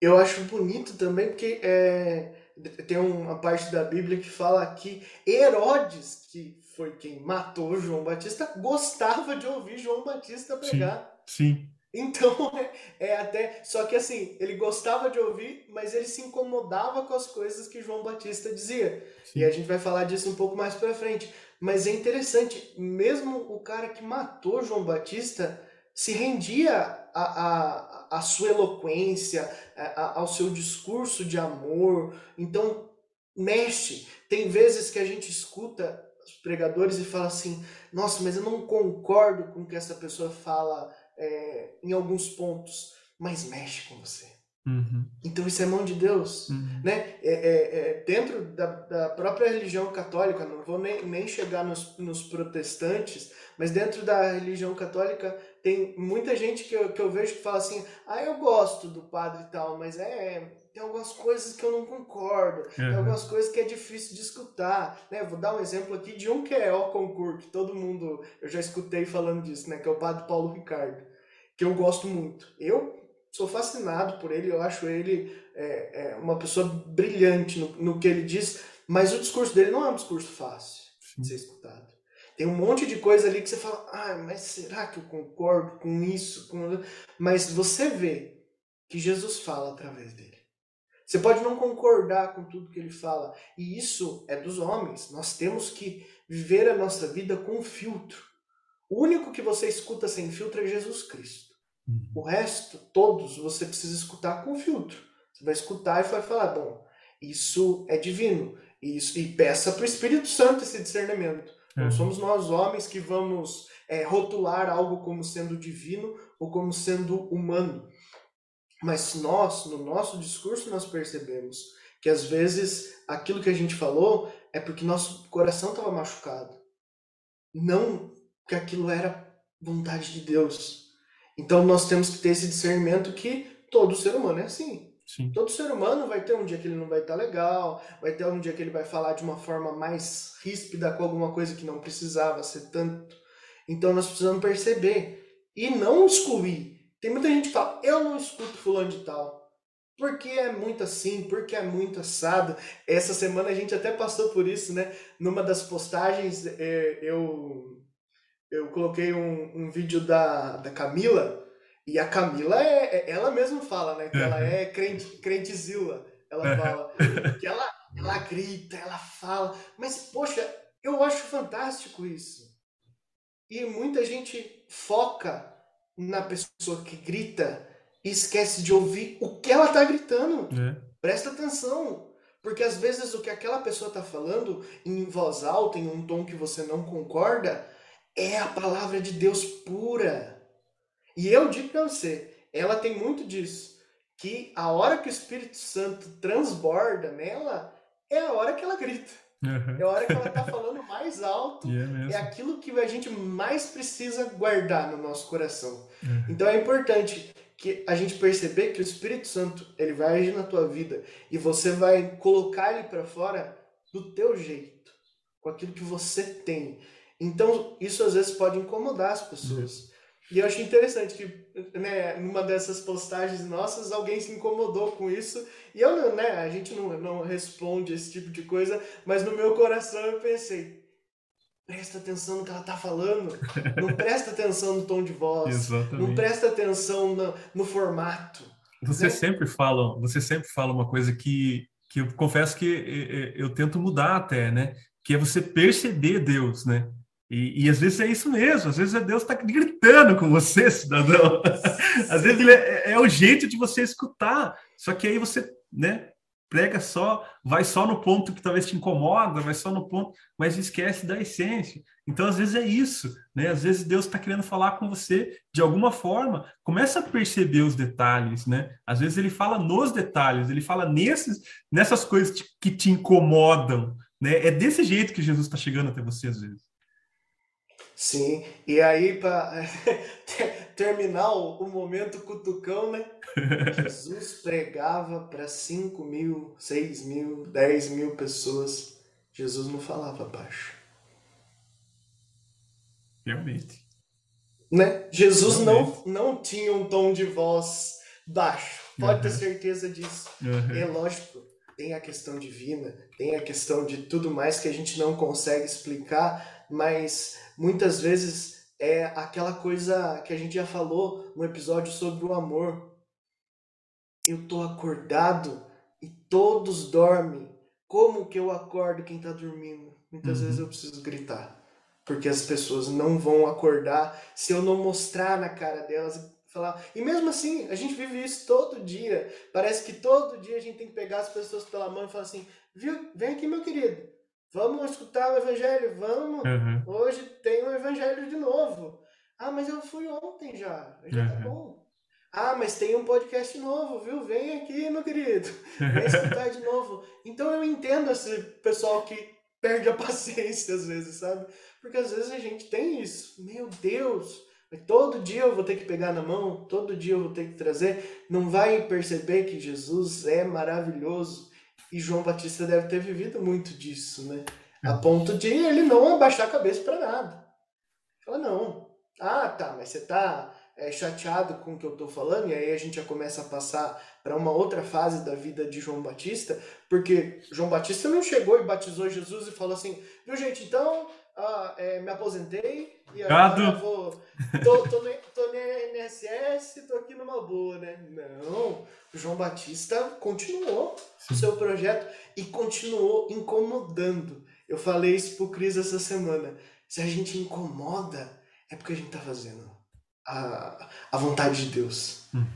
Eu acho bonito também porque é, tem uma parte da Bíblia que fala que Herodes, que foi quem matou João Batista, gostava de ouvir João Batista pregar. Sim. sim. Então, é, é, até. Só que assim, ele gostava de ouvir, mas ele se incomodava com as coisas que João Batista dizia. Sim. E a gente vai falar disso um pouco mais pra frente. Mas é interessante, mesmo o cara que matou João Batista se rendia à, à, à sua eloquência, à, ao seu discurso de amor. Então, mexe. Tem vezes que a gente escuta os pregadores e fala assim: nossa, mas eu não concordo com o que essa pessoa fala é, em alguns pontos, mas mexe com você. Uhum. Então isso é mão de Deus, uhum. né? É, é, é, dentro da, da, própria religião católica, não vou nem, nem chegar nos, nos, protestantes, mas dentro da religião católica tem muita gente que eu, que eu vejo que fala assim, ah, eu gosto do padre e tal, mas é tem algumas coisas que eu não concordo, uhum. tem algumas coisas que é difícil de escutar, né? Vou dar um exemplo aqui de um que é o concurso, que todo mundo, eu já escutei falando disso, né? Que é o padre Paulo Ricardo, que eu gosto muito. Eu sou fascinado por ele, eu acho ele é, é uma pessoa brilhante no, no, que ele diz, mas o discurso dele não é um discurso fácil Sim. de ser escutado. Tem um monte de coisa ali que você fala, ah, mas será que eu concordo com isso? Com... Mas você vê que Jesus fala através dele. Você pode não concordar com tudo que ele fala, e isso é dos homens. Nós temos que viver a nossa vida com filtro. O único que você escuta sem filtro é Jesus Cristo. Uhum. O resto, todos, você precisa escutar com filtro. Você vai escutar e vai falar: bom, isso é divino. Isso, e peça para o Espírito Santo esse discernimento. Não uhum. somos nós homens que vamos é, rotular algo como sendo divino ou como sendo humano. Mas nós, no nosso discurso, nós percebemos que às vezes aquilo que a gente falou é porque nosso coração estava machucado. Não que aquilo era vontade de Deus. Então nós temos que ter esse discernimento que todo ser humano é assim. Sim. Todo ser humano vai ter um dia que ele não vai estar legal, vai ter um dia que ele vai falar de uma forma mais ríspida com alguma coisa que não precisava ser tanto. Então nós precisamos perceber e não excluir tem muita gente que fala, eu não escuto fulano de tal. Porque é muito assim, porque é muito assado. Essa semana a gente até passou por isso, né? Numa das postagens, é, eu, eu coloquei um, um vídeo da, da Camila, e a Camila, é, é ela mesma fala, né? Que ela é crente, crentezila. Ela fala que ela, ela grita, ela fala. Mas, poxa, eu acho fantástico isso. E muita gente foca na pessoa que grita e esquece de ouvir o que ela está gritando. É. Presta atenção. Porque às vezes o que aquela pessoa está falando em voz alta, em um tom que você não concorda, é a palavra de Deus pura. E eu digo para você, ela tem muito disso. Que a hora que o Espírito Santo transborda nela, é a hora que ela grita. Uhum. É a hora que ela está falando mais alto. É, é, aquilo que a gente mais precisa guardar no nosso coração. Uhum. Então é importante que a gente perceber que o Espírito Santo ele vai agir na tua vida e você vai colocar ele para fora do teu jeito, com aquilo que você tem. Então isso às vezes pode incomodar as pessoas. Uhum. E eu achei interessante que, né, numa dessas postagens nossas, alguém se incomodou com isso. E eu, né, a gente não, não responde esse tipo de coisa, mas no meu coração eu pensei, presta atenção no que ela tá falando. Não presta atenção no tom de voz. Exatamente. Não presta atenção no, no formato. Você né? sempre fala, você sempre fala uma coisa que, que eu confesso que eu, eu tento mudar até, né? Que é você perceber Deus, né? E, e, às vezes é isso mesmo, às vezes é Deus está gritando com você, cidadão. Às vezes ele é, é, o jeito de você escutar. Só que aí você, né? prega só, vai só no ponto que talvez te incomoda, vai só no ponto, mas esquece da essência. Então, às vezes é isso, né? Às vezes Deus está querendo falar com você de alguma forma. Começa a perceber os detalhes, né? Às vezes ele fala nos detalhes, ele fala nesses, nessas coisas que te incomodam, né? É desse jeito que Jesus está chegando até você às vezes. Sim, e aí para terminar o, o, momento cutucão, né? Jesus pregava para 5 mil, 6 mil, 10 mil pessoas. Jesus não falava baixo. Realmente. Né? Jesus Realmente. não, não tinha um tom de voz baixo. Pode uhum. ter certeza disso. Uhum. É lógico, tem a questão divina, tem a questão de tudo mais que a gente não consegue explicar, mas muitas vezes é aquela coisa que a gente já falou no episódio sobre o amor. Eu tô acordado e todos dormem. Como que eu acordo quem tá dormindo? Muitas uhum. vezes eu preciso gritar. Porque as pessoas não vão acordar se eu não mostrar na cara delas e falar. E mesmo assim, a gente vive isso todo dia. Parece que todo dia a gente tem que pegar as pessoas pela mão e falar assim: viu, vem aqui, meu querido. Vamos escutar o evangelho, vamos. Uhum. Hoje tem o evangelho de novo. Ah, mas eu fui ontem já. Já tá uhum. tá bom. Ah, mas tem um podcast novo, viu? Vem aqui, meu querido. Vem escutar de novo. Então eu entendo esse pessoal que perde a paciência às vezes, sabe? Porque às vezes a gente tem isso. Meu Deus, todo dia eu vou ter que pegar na mão, todo dia eu vou ter que trazer. Não vai perceber que Jesus é maravilhoso e João Batista deve ter vivido muito disso, né? A ponto de ele não abaixar a cabeça para nada. Fala, não. Ah, tá, mas você tá é, chateado com o que eu tô falando, e aí a gente já começa a passar para uma outra fase da vida de João Batista, porque João Batista não chegou e batizou Jesus e falou assim, viu gente, então ah, é, me aposentei e agora vou. Tô, tô, no, tô no INSS, tô aqui numa boa, né? Não. O João Batista continuou o seu projeto e continuou incomodando. Eu falei isso pro Cris essa semana. Se a gente incomoda, é porque a gente tá fazendo a, a vontade de Deus. Uhum.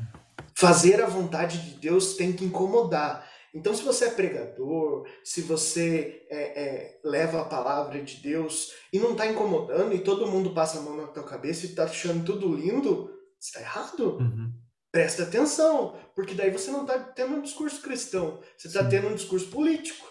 Fazer a vontade de Deus tem que incomodar. Então, se você é pregador, se você é, é, leva a palavra de Deus e não está incomodando e todo mundo passa a mão na tua cabeça e está achando tudo lindo, está errado. Uhum. Presta atenção, porque daí você não está tendo um discurso cristão, você está tendo um discurso político.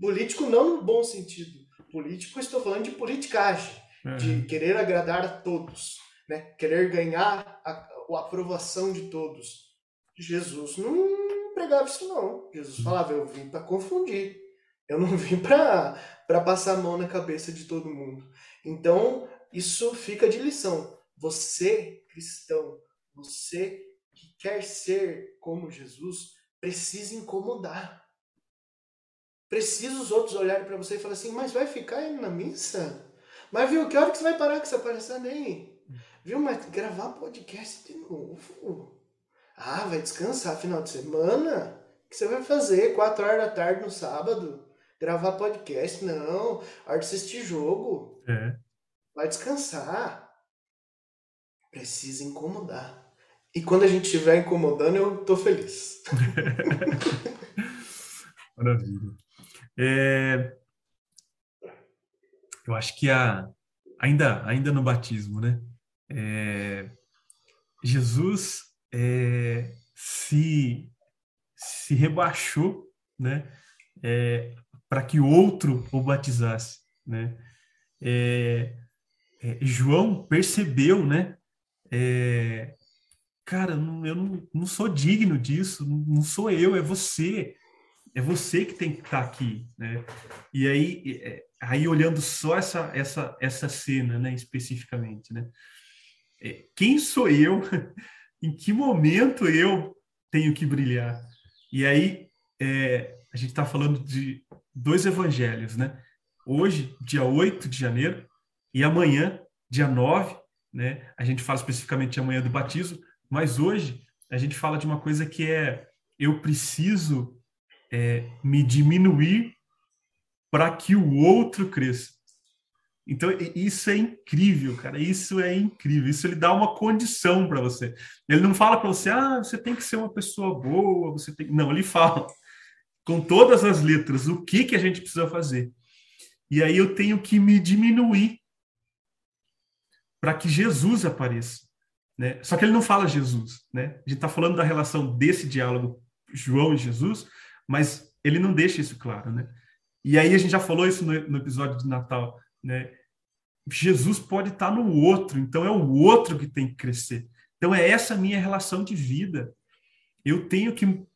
Político não no bom sentido. Político, estou falando de politicagem, uhum. de querer agradar a todos, né? querer ganhar a, a aprovação de todos. Jesus não pregava isso não. Jesus falava, eu vim para confundir. Eu não vim para passar a mão na cabeça de todo mundo. Então, isso fica de lição. Você, cristão, você que quer ser como Jesus, precisa incomodar. Precisa os outros olharem para você e falar assim, mas vai ficar indo na missa? Mas viu, que hora que você vai parar com essa palhaçada aí? Viu, mas gravar podcast de novo? Ah, vai descansar final de semana? O que você vai fazer? Quatro horas da tarde no sábado? Gravar podcast? Não. Hora de assistir jogo. É. Vai descansar. Precisa incomodar. E quando a gente estiver incomodando, eu tô feliz. Maravilha. É... Eu acho que a... ainda, ainda no batismo, né? É... Jesus é, se, se rebaixou né, é, para que outro o batizasse. Né? É, é João percebeu, né? É, cara, não, eu não, não sou digno disso, não sou eu, é você. É você que tem que estar tá aqui, né? E aí, é, aí olhando só essa, essa, essa cena, né, especificamente, né? quem sou eu em que momento eu tenho que brilhar? E aí, é, a gente está falando de dois evangelhos, né? Hoje, dia 8 de janeiro, e amanhã, dia 9, né? A gente fala especificamente amanhã do batismo, mas hoje a gente fala de uma coisa que é eu preciso é, me diminuir para que o outro cresça. Então, isso é incrível, cara. Isso é incrível. Isso ele dá uma condição para você. Ele não fala para você, ah, você tem que ser uma pessoa boa, você tem. Não, ele fala, com todas as letras o que, que a gente precisa fazer. E aí eu tenho que me diminuir para que Jesus apareça. Né? Só que ele não fala Jesus. Né? A gente está falando da relação desse diálogo João e Jesus, mas ele não deixa isso claro. Né? E aí a gente já falou isso no, no episódio de Natal. Né? Jesus pode estar no outro, então é o outro que tem que crescer. Então é essa minha relação de vida. Eu tenho que,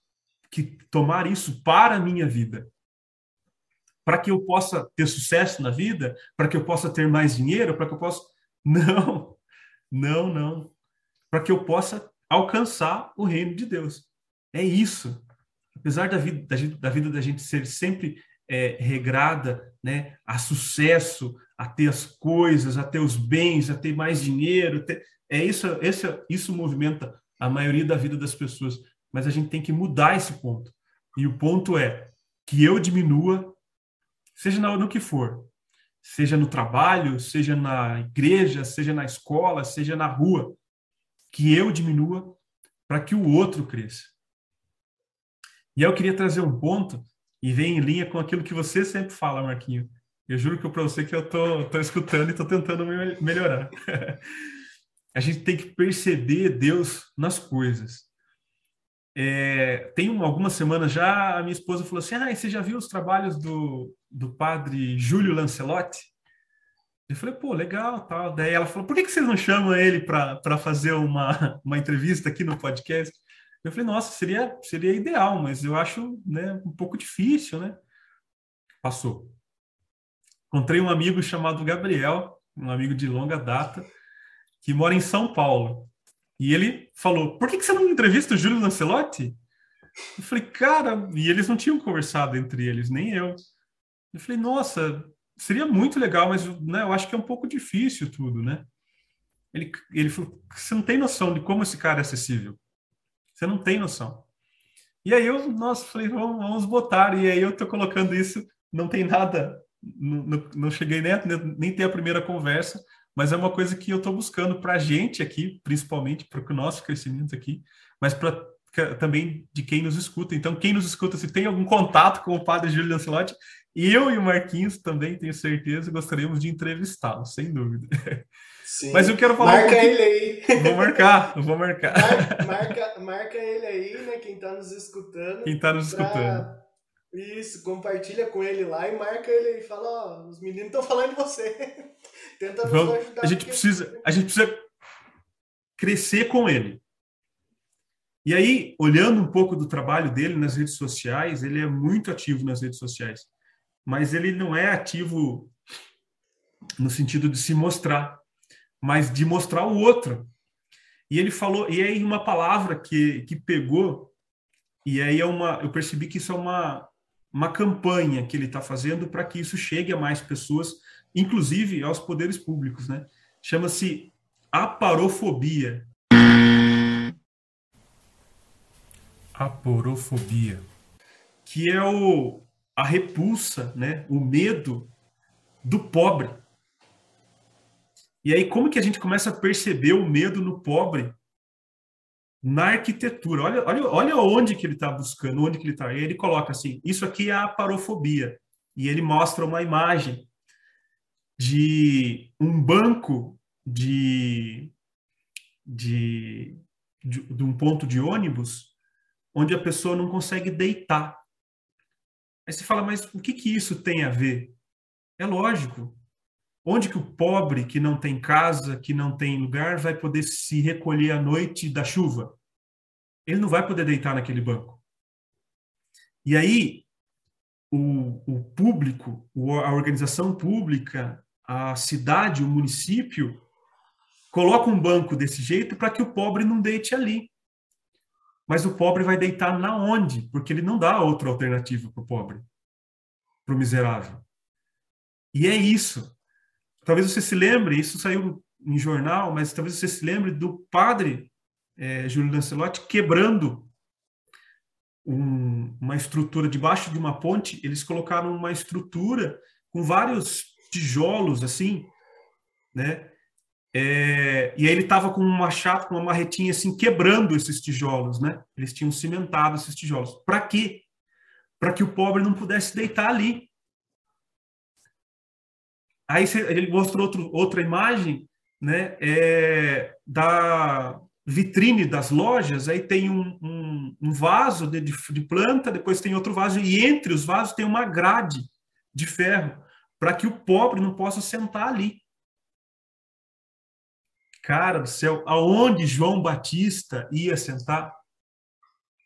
que tomar isso para a minha vida. Para que eu possa ter sucesso na vida, para que eu possa ter mais dinheiro, para que eu possa. Não, não, não. Para que eu possa alcançar o reino de Deus. É isso. Apesar da vida da, gente, da vida da gente ser sempre é, regrada né, a sucesso, a ter as coisas, a ter os bens, a ter mais dinheiro. Ter... É isso, esse, isso movimenta a maioria da vida das pessoas. Mas a gente tem que mudar esse ponto. E o ponto é que eu diminua, seja no que for, seja no trabalho, seja na igreja, seja na escola, seja na rua, que eu diminua para que o outro cresça. E eu queria trazer um ponto e vem em linha com aquilo que você sempre fala, Marquinho. Eu juro que para você que eu tô, tô escutando e tô tentando me melhorar. a gente tem que perceber Deus nas coisas. É, tem uma, algumas semanas já a minha esposa falou assim: Ah, você já viu os trabalhos do, do padre Júlio Lancelotti? Eu falei, pô, legal, tal. Daí ela falou, por que, que vocês não chamam ele para fazer uma, uma entrevista aqui no podcast? Eu falei, nossa, seria, seria ideal, mas eu acho né, um pouco difícil, né? Passou. Encontrei um amigo chamado Gabriel, um amigo de longa data, que mora em São Paulo. E ele falou, por que, que você não entrevista o Júlio Lancelotti? Eu falei, cara, e eles não tinham conversado entre eles, nem eu. Eu falei, nossa, seria muito legal, mas né, eu acho que é um pouco difícil tudo, né? Ele, ele falou, você não tem noção de como esse cara é acessível. Você não tem noção. E aí eu, nossa, falei, vamos, vamos botar. E aí eu tô colocando isso, não tem nada, não, não cheguei nem, nem ter a primeira conversa, mas é uma coisa que eu estou buscando para a gente aqui, principalmente para o nosso crescimento aqui, mas para também de quem nos escuta. Então, quem nos escuta, se tem algum contato com o padre Júlio Lancelotti, eu e o Marquinhos também, tenho certeza, gostaríamos de entrevistá-lo, sem dúvida. Sim. Mas eu quero falar. Marca um ele aí. Vou marcar, vou marcar. Marca, marca, marca ele aí, né? Quem está nos escutando. Quem está nos pra... escutando. Isso, compartilha com ele lá e marca ele e fala, ó, oh, os meninos estão falando de você. Tenta Vamos, nos ajudar. A gente precisa, a gente precisa crescer com ele. E aí, olhando um pouco do trabalho dele nas redes sociais, ele é muito ativo nas redes sociais, mas ele não é ativo no sentido de se mostrar mas de mostrar o outro. E ele falou, e aí uma palavra que, que pegou, e aí é uma, eu percebi que isso é uma, uma campanha que ele está fazendo para que isso chegue a mais pessoas, inclusive aos poderes públicos, né? Chama-se aparofobia. Aporofobia, que é o, a repulsa, né? O medo do pobre. E aí, como que a gente começa a perceber o medo no pobre na arquitetura? Olha, olha, olha onde que ele está buscando, onde que ele está. Ele coloca assim: isso aqui é a parofobia. E ele mostra uma imagem de um banco de, de, de, de um ponto de ônibus onde a pessoa não consegue deitar. Aí você fala, mas o que, que isso tem a ver? É lógico. Onde que o pobre que não tem casa, que não tem lugar, vai poder se recolher à noite da chuva? Ele não vai poder deitar naquele banco. E aí, o, o público, a organização pública, a cidade, o município, coloca um banco desse jeito para que o pobre não deite ali. Mas o pobre vai deitar na onde? Porque ele não dá outra alternativa para o pobre, para o miserável. E é isso. Talvez você se lembre, isso saiu em jornal, mas talvez você se lembre do padre é, Júlio Lancelotti quebrando um, uma estrutura debaixo de uma ponte. Eles colocaram uma estrutura com vários tijolos assim, né? É, e aí ele estava com uma chapa, com uma marretinha assim, quebrando esses tijolos, né? Eles tinham cimentado esses tijolos. Para quê? para que o pobre não pudesse deitar ali. Aí ele mostrou outro, outra imagem né, é, da vitrine das lojas, aí tem um, um, um vaso de, de, planta, depois tem outro vaso, e entre os vasos tem uma grade de ferro, para que o pobre não possa sentar ali. Cara do céu, aonde João Batista ia sentar?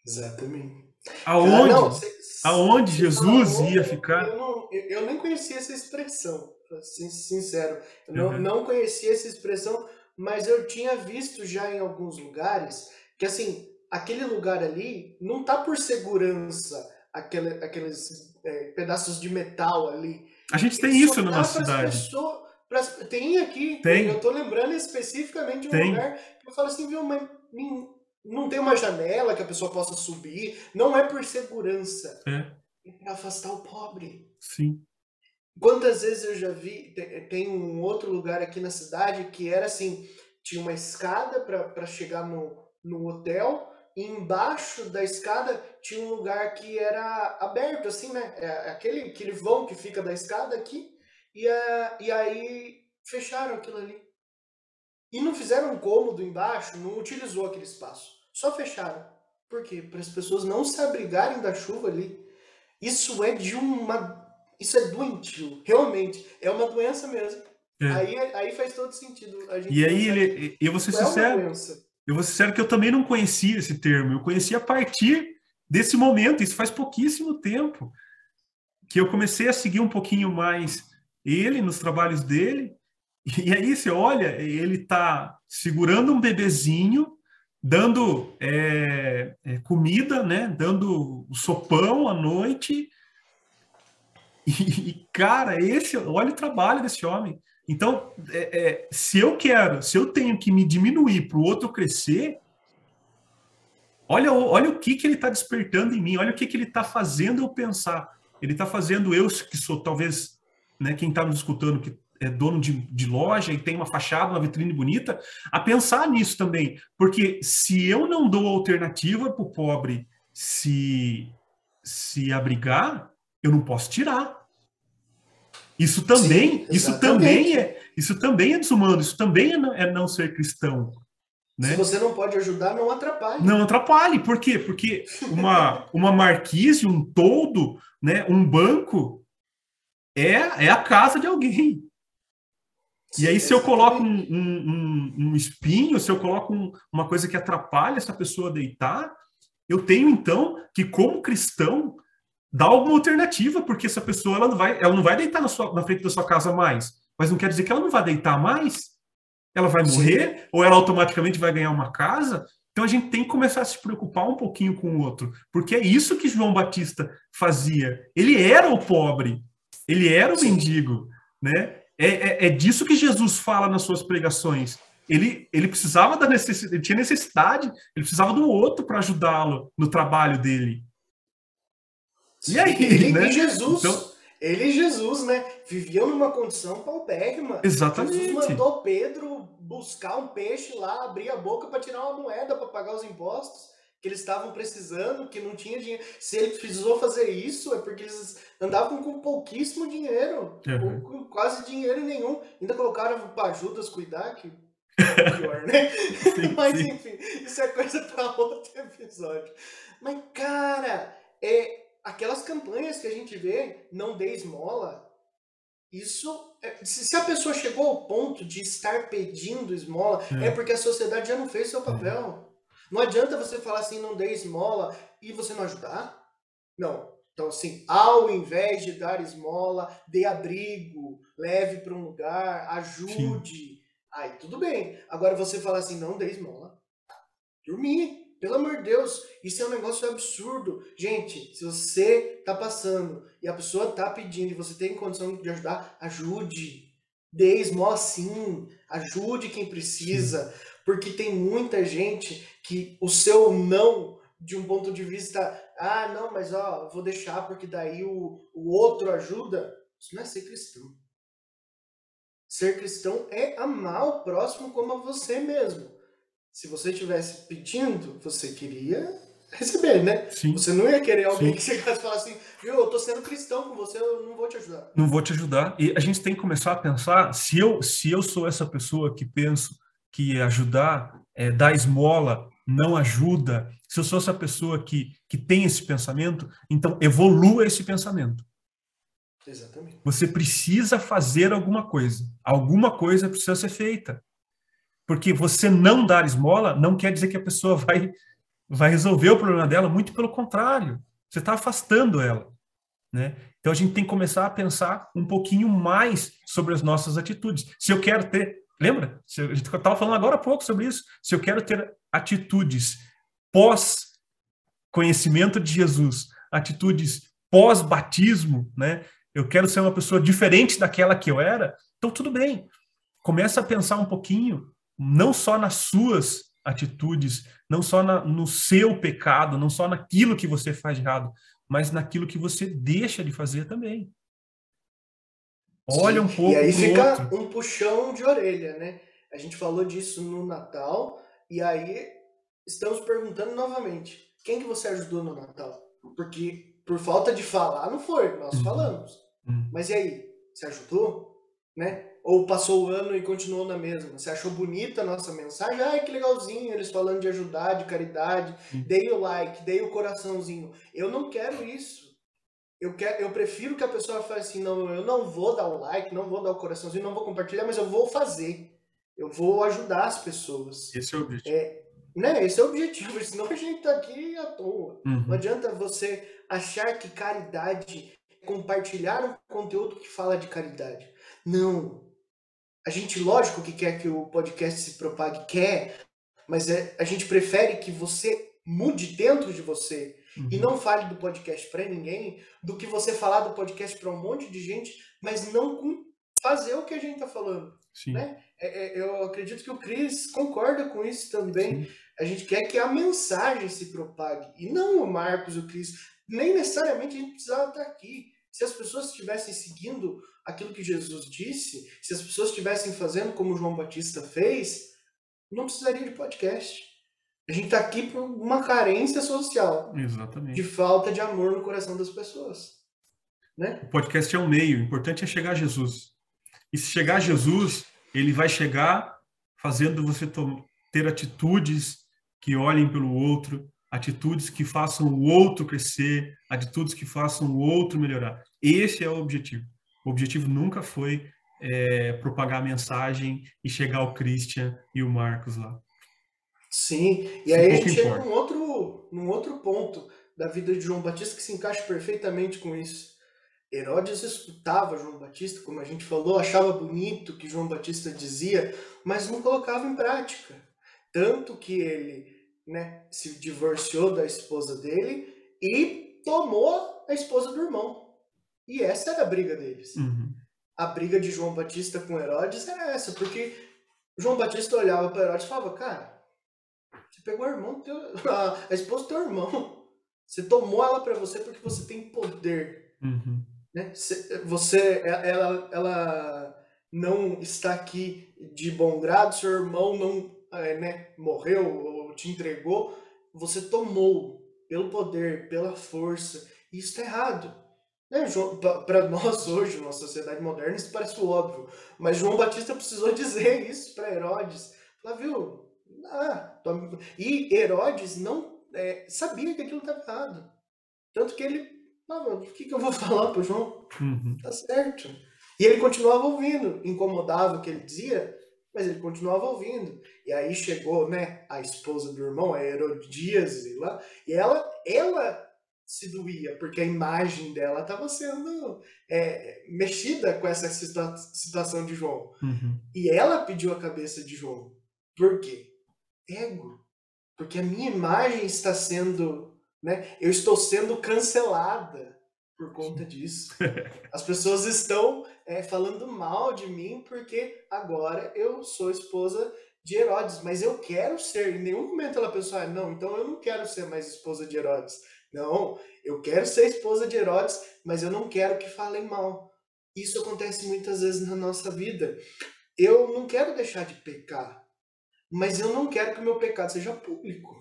Exatamente. Aonde, não, cê, aonde Jesus falou, ia ficar? Eu, não, eu, nem conhecia essa expressão, sincero. Eu uhum. não, não conhecia essa expressão, mas eu tinha visto já em alguns lugares que, assim, aquele lugar ali não tá por segurança, aquele, aqueles é, pedaços de metal ali. A gente tem Ele isso na nossa cidade. Pessoas, Pra, tem aqui, tem. eu tô lembrando especificamente de um tem. lugar que eu falo assim, viu, mas não tem uma janela que a pessoa possa subir, não é por segurança, é, é para afastar o pobre. Sim. Quantas vezes eu já vi, tem um outro lugar aqui na cidade que era assim, tinha uma escada para chegar no, no hotel, e embaixo da escada tinha um lugar que era aberto, assim, né? É aquele, aquele vão que fica da escada aqui, e, a, e aí fecharam aquilo ali. E não fizeram um cômodo embaixo, não utilizou aquele espaço. Só fecharam. Por quê? Para as pessoas não se abrigarem da chuva ali. Isso é de uma. Isso é doentio, realmente. É uma doença mesmo. É. Aí, aí faz todo sentido. e aí, ele, eu vou ser é sincero. Eu vou ser sincero que eu também não conhecia esse termo. Eu conhecia a partir desse momento, isso faz pouquíssimo tempo, que eu comecei a seguir um pouquinho mais ele nos trabalhos dele, e aí você olha, ele está segurando um bebezinho, dando é, é, comida, né? Dando sopão à noite. E, cara, esse, olha o trabalho desse homem. Então, é, é se eu quero, se eu tenho que me diminuir para o outro crescer, olha, olha o que, que ele está despertando em mim, olha o que, que ele está fazendo eu pensar. Ele está fazendo eu, que sou talvez né, quem está nos escutando que é dono de, de, loja e tem uma fachada, uma vitrine bonita, a pensar nisso também. Porque se eu não dou alternativa para o pobre se, se abrigar, eu não posso tirar. Isso também, Sim, isso também é, isso também é desumano, isso também é não, é não ser cristão. Né? Se você não pode ajudar, não atrapalhe. Não atrapalhe. Por quê? Porque uma, uma marquise, um toldo, né, um banco, é, é a casa de alguém. E aí, se eu coloco um, um, um espinho, se eu coloco um, uma coisa que atrapalha essa pessoa a deitar, eu tenho então que, como cristão, dar alguma alternativa, porque essa pessoa ela não vai, ela não vai deitar na, sua, na frente da sua casa mais. Mas não quer dizer que ela não vai deitar mais. Ela vai morrer, Sim. ou ela automaticamente vai ganhar uma casa. Então a gente tem que começar a se preocupar um pouquinho com o outro, porque é isso que João Batista fazia. Ele era o pobre, ele era um Sim. mendigo, né? É, é, é, disso que Jesus fala nas suas pregações. Ele, ele precisava da necessidade, ele tinha necessidade, ele precisava do outro para ajudá-lo no trabalho dele. E aí, ele, né? Jesus, então, ele e Jesus, né? Viviam numa condição paupérrima. Exatamente. Jesus mandou Pedro buscar um peixe lá, abrir a boca para tirar uma moeda para pagar os impostos que eles estavam precisando, que não tinha dinheiro. Se ele precisou fazer isso, é porque eles andavam com pouquíssimo dinheiro, uhum. com quase dinheiro nenhum. Ainda colocaram para Judas cuidar, que é pior, né? sim, Mas sim. enfim, isso é coisa para outro episódio. Mas, cara, é, aquelas campanhas que a gente vê, não dê esmola, isso. É, se a pessoa chegou ao ponto de estar pedindo esmola, é, é porque a sociedade já não fez seu papel. Não adianta você falar assim, não dê esmola e você não ajudar. Não. Então, assim, ao invés de dar esmola, dê abrigo, leve para um lugar, ajude. Sim. Aí tudo bem. Agora você fala assim, não dê esmola. Dormir. Pelo amor de Deus, isso é um negócio absurdo. Gente, se você tá passando e a pessoa tá pedindo e você tem condição de ajudar, ajude. Dê esmola sim. Ajude quem precisa. Sim. Porque tem muita gente que o seu não, de um ponto de vista, ah, não, mas ó, vou deixar porque daí o, o outro ajuda. Isso não é ser cristão. Ser cristão é amar o próximo como a você mesmo. Se você estivesse pedindo, você queria receber, né? Sim. Você não ia querer alguém Sim. que chegasse e falasse assim, viu, eu tô sendo cristão com você, eu não vou te ajudar. não vou te ajudar. E a gente tem que começar a pensar, se eu, se eu sou essa pessoa que penso que ajudar, é, dar esmola, não ajuda, se eu sou essa pessoa que, que tem esse pensamento, então evolua esse pensamento. Exatamente. Você precisa fazer alguma coisa. Alguma coisa precisa ser feita. Porque você não dar esmola não quer dizer que a pessoa vai, vai resolver o problema dela, muito pelo contrário. Você está afastando ela. Né? Então a gente tem que começar a pensar um pouquinho mais sobre as nossas atitudes. Se eu quero ter, lembra? A gente estava falando agora há pouco sobre isso. Se eu quero ter atitudes pós conhecimento de Jesus, atitudes pós batismo, né? Eu quero ser uma pessoa diferente daquela que eu era. Então tudo bem. Começa a pensar um pouquinho, não só nas suas atitudes, não só na, no seu pecado, não só naquilo que você faz de errado, mas naquilo que você deixa de fazer também. Olha um pouco. E aí fica outro. um puxão de orelha, né? A gente falou disso no Natal, e aí estamos perguntando novamente: quem que você ajudou no Natal? Porque por falta de falar, não foi, nós Uhum. falamos. Uhum. Mas e aí? Você ajudou? Né? Ou passou o ano e continuou na mesma? Você achou bonita a nossa mensagem? Ai, que legalzinho, eles falando de ajudar, de caridade. Sim. Dei o like, dei o coraçãozinho. Eu não quero isso. Eu, quero, eu prefiro que a pessoa fale assim, não, eu não vou dar o like, não vou dar o coraçãozinho, não vou compartilhar, mas eu vou fazer. Eu vou ajudar as pessoas. Esse é o objetivo. Né? Esse é o objetivo, senão a gente tá aqui à toa. Não Uhum. adianta você achar que caridade é compartilhar um conteúdo que fala de caridade. Não. A gente, lógico que quer que o podcast se propague, quer, mas é, a gente prefere que você mude dentro de você e Uhum. não fale do podcast para ninguém, do que você falar do podcast para um monte de gente, mas não fazer o que a gente tá falando. Sim. né? É, é, eu acredito que o Cris concorda com isso também. Sim. A gente quer que a mensagem se propague. E não o Marcos e o Cris. Nem necessariamente a gente precisava estar aqui. Se as pessoas estivessem seguindo aquilo que Jesus disse, se as pessoas estivessem fazendo como João Batista fez, não precisaria de podcast. A gente está aqui por uma carência social, Exatamente. de falta de amor no coração das pessoas. Né? O podcast é um meio, o importante é chegar a Jesus. E se chegar a Jesus, ele vai chegar fazendo você ter atitudes que olhem pelo outro, atitudes que façam o outro crescer, atitudes que façam o outro melhorar. Esse é o objetivo. O objetivo nunca foi é, propagar a mensagem e chegar ao Christian e o Marcos lá. Sim, e aí a gente chega num outro, num outro ponto da vida de João Batista que se encaixa perfeitamente com isso. Herodes escutava João Batista, como a gente falou, achava bonito o que João Batista dizia, mas não colocava em prática. Tanto que ele né, se divorciou da esposa dele e tomou a esposa do irmão. E essa era a briga deles Uhum. a briga de João Batista com Herodes era essa, porque João Batista olhava para Herodes e falava, cara, você pegou a, irmão teu, a, a esposa do teu irmão, você tomou ela para você porque você tem poder, Uhum. né? Você, você- ela, ela não está aqui de bom grado, seu irmão não é, né, morreu ou te entregou, você tomou pelo poder, pela força, e isso está errado. Né, para nós hoje, numa sociedade moderna, isso parece óbvio. Mas João Batista precisou dizer isso para Herodes. Falar, viu? Ah, e Herodes não é, sabia que aquilo estava errado. Tanto que ele falava, o que, que eu vou falar para João? Uhum. Tá certo. E ele continuava ouvindo. Incomodava o que ele dizia, mas ele continuava ouvindo. E aí chegou, né, a esposa do irmão, a Herodíase lá, e ela, ela se doía, porque a imagem dela estava sendo é, mexida com essa situa- situação de João. Uhum. E ela pediu a cabeça de João. Por quê? Ego. Porque a minha imagem está sendo, né? Eu estou sendo cancelada por conta disso. As pessoas estão é, falando mal de mim porque agora eu sou esposa de Herodes, mas eu quero ser. Em nenhum momento ela pensou, ah, não, então eu não quero ser mais esposa de Herodes. Não, eu quero ser esposa de Herodes, mas eu não quero que falem mal. Isso acontece muitas vezes na nossa vida. Eu não quero deixar de pecar, mas eu não quero que o meu pecado seja público.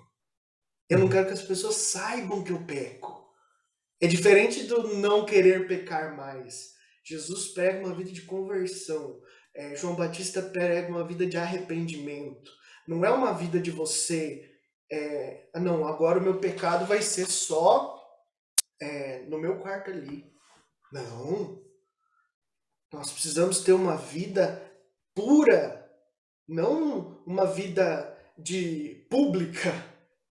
Eu não quero que as pessoas saibam que eu peco. É diferente do não querer pecar mais. Jesus prega uma vida de conversão. É, João Batista prega uma vida de arrependimento. Não é uma vida de você. É, ah, não, agora o meu pecado vai ser só é, no meu quarto ali. Não. Nós precisamos ter uma vida pura, não uma vida de pública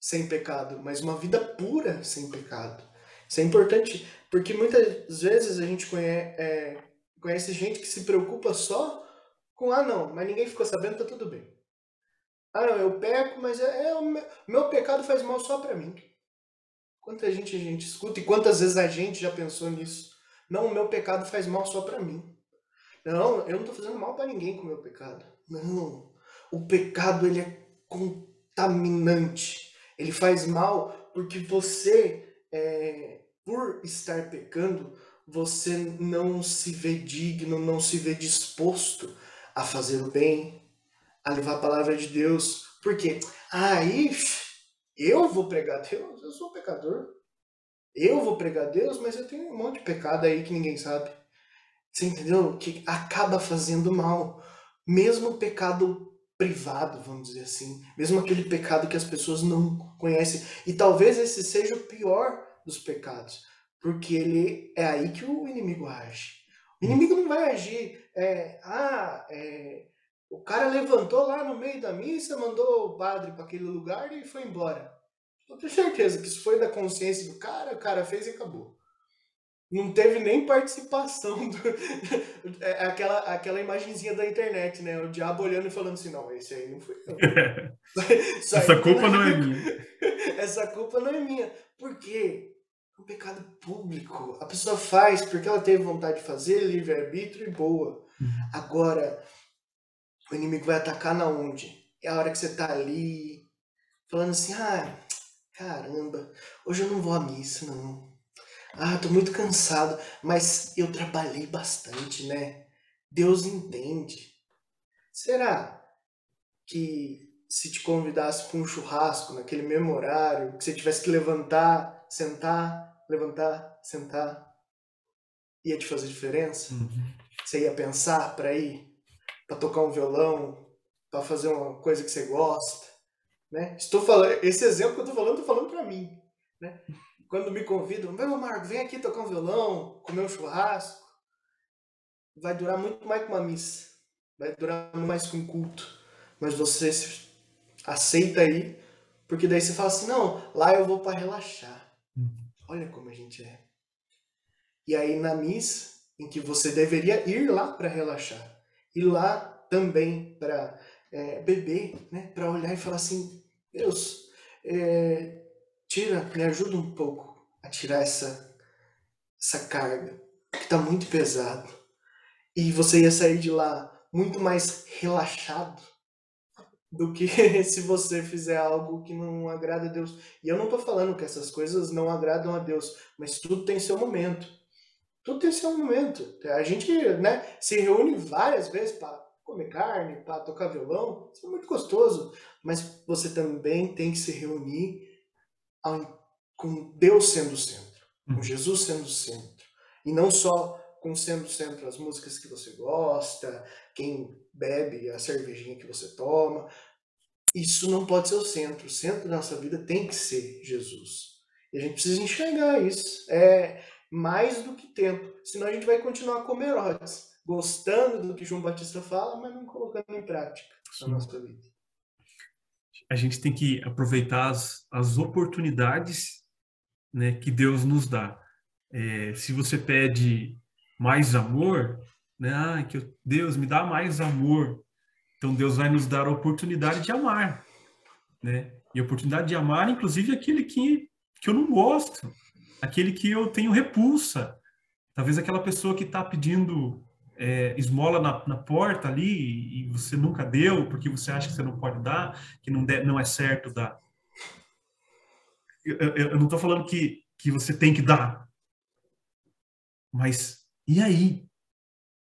sem pecado, mas uma vida pura sem pecado. Isso é importante, porque muitas vezes a gente conhece, é, conhece gente que se preocupa só com, ah não, mas ninguém ficou sabendo, tá tudo bem. Ah não, eu peco, mas é, é o meu, meu pecado faz mal só para mim. Quanta gente a gente escuta e quantas vezes a gente já pensou nisso? Não, o meu pecado faz mal só para mim. Não, eu não estou fazendo mal para ninguém com o meu pecado. Não. O pecado ele é contaminante. Ele faz mal porque você, é, por estar pecando, você não se vê digno, não se vê disposto a fazer o bem, a levar a palavra de Deus. Por quê? Aí eu vou pregar Deus, eu sou pecador. Eu vou pregar Deus, mas eu tenho um monte de pecado aí que ninguém sabe. Você entendeu? Que acaba fazendo mal. Mesmo o pecado privado, vamos dizer assim. Mesmo aquele pecado que as pessoas não conhecem. E talvez esse seja o pior dos pecados. Porque ele é aí que o inimigo age. O inimigo não vai agir. É, ah, é, o cara levantou lá no meio da missa, mandou o padre para aquele lugar e foi embora. Eu tenho certeza que isso foi da consciência do cara, o cara fez e acabou não teve nem participação do, é, aquela aquela imagenzinha da internet, né? O diabo olhando e falando assim, não, esse aí não foi eu. Essa culpa não é minha. Essa culpa não é minha. Por quê? É um pecado público. A pessoa faz porque ela teve vontade de fazer, livre-arbítrio e boa. Uhum. Agora, o inimigo vai atacar na onde? É a hora que você tá ali, falando assim, ah, caramba, hoje eu não vou à missa, não ah, tô muito cansado, mas eu trabalhei bastante, né? Deus entende. Será que se te convidasse para um churrasco naquele mesmo horário, que você tivesse que levantar, sentar, levantar, sentar, ia te fazer diferença? Uhum. Você ia pensar para ir, para tocar um violão, para fazer uma coisa que você gosta, né? Estou falando, esse exemplo que eu tô falando, tô falando para mim, né? Quando me convidam, meu Marco, vem aqui tocar um violão, comer um churrasco, vai durar muito mais que uma missa. Vai durar mais que um culto. Mas você aceita aí, porque daí você fala assim, não, lá eu vou para relaxar. Olha como a gente é. E aí na missa, em que você deveria ir lá para relaxar, e lá também para é, beber, né? para olhar e falar assim, Deus, é, tira, me ajuda um pouco a tirar essa, essa carga, que está muito pesado. E você ia sair de lá muito mais relaxado do que se você fizer algo que não agrada a Deus. E eu não estou falando que essas coisas não agradam a Deus, mas tudo tem seu momento. Tudo tem seu momento. A gente né, se reúne várias vezes para comer carne, para tocar violão, isso é muito gostoso. Mas você também tem que se reunir com Deus sendo o centro, com uhum. Jesus sendo o centro. E não só com sendo o centro as músicas que você gosta, quem bebe a cervejinha que você toma. Isso não pode ser o centro. O centro da nossa vida tem que ser Jesus. E a gente precisa enxergar isso. É mais do que tempo. Senão a gente vai continuar como Herodes, gostando do que João Batista fala, mas não colocando em prática na nossa vida a gente tem que aproveitar as, as oportunidades né, que Deus nos dá. É, se você pede mais amor, né, ah, que Deus me dá mais amor, então Deus vai nos dar a oportunidade de amar, né? E a oportunidade de amar, inclusive, aquele que, que eu não gosto, aquele que eu tenho repulsa. Talvez aquela pessoa que está pedindo é, esmola na, na, porta ali e você nunca deu porque você acha que você não pode dar, que não, de, não é certo dar. Eu, eu, eu não estou falando que, que você tem que dar, mas e aí?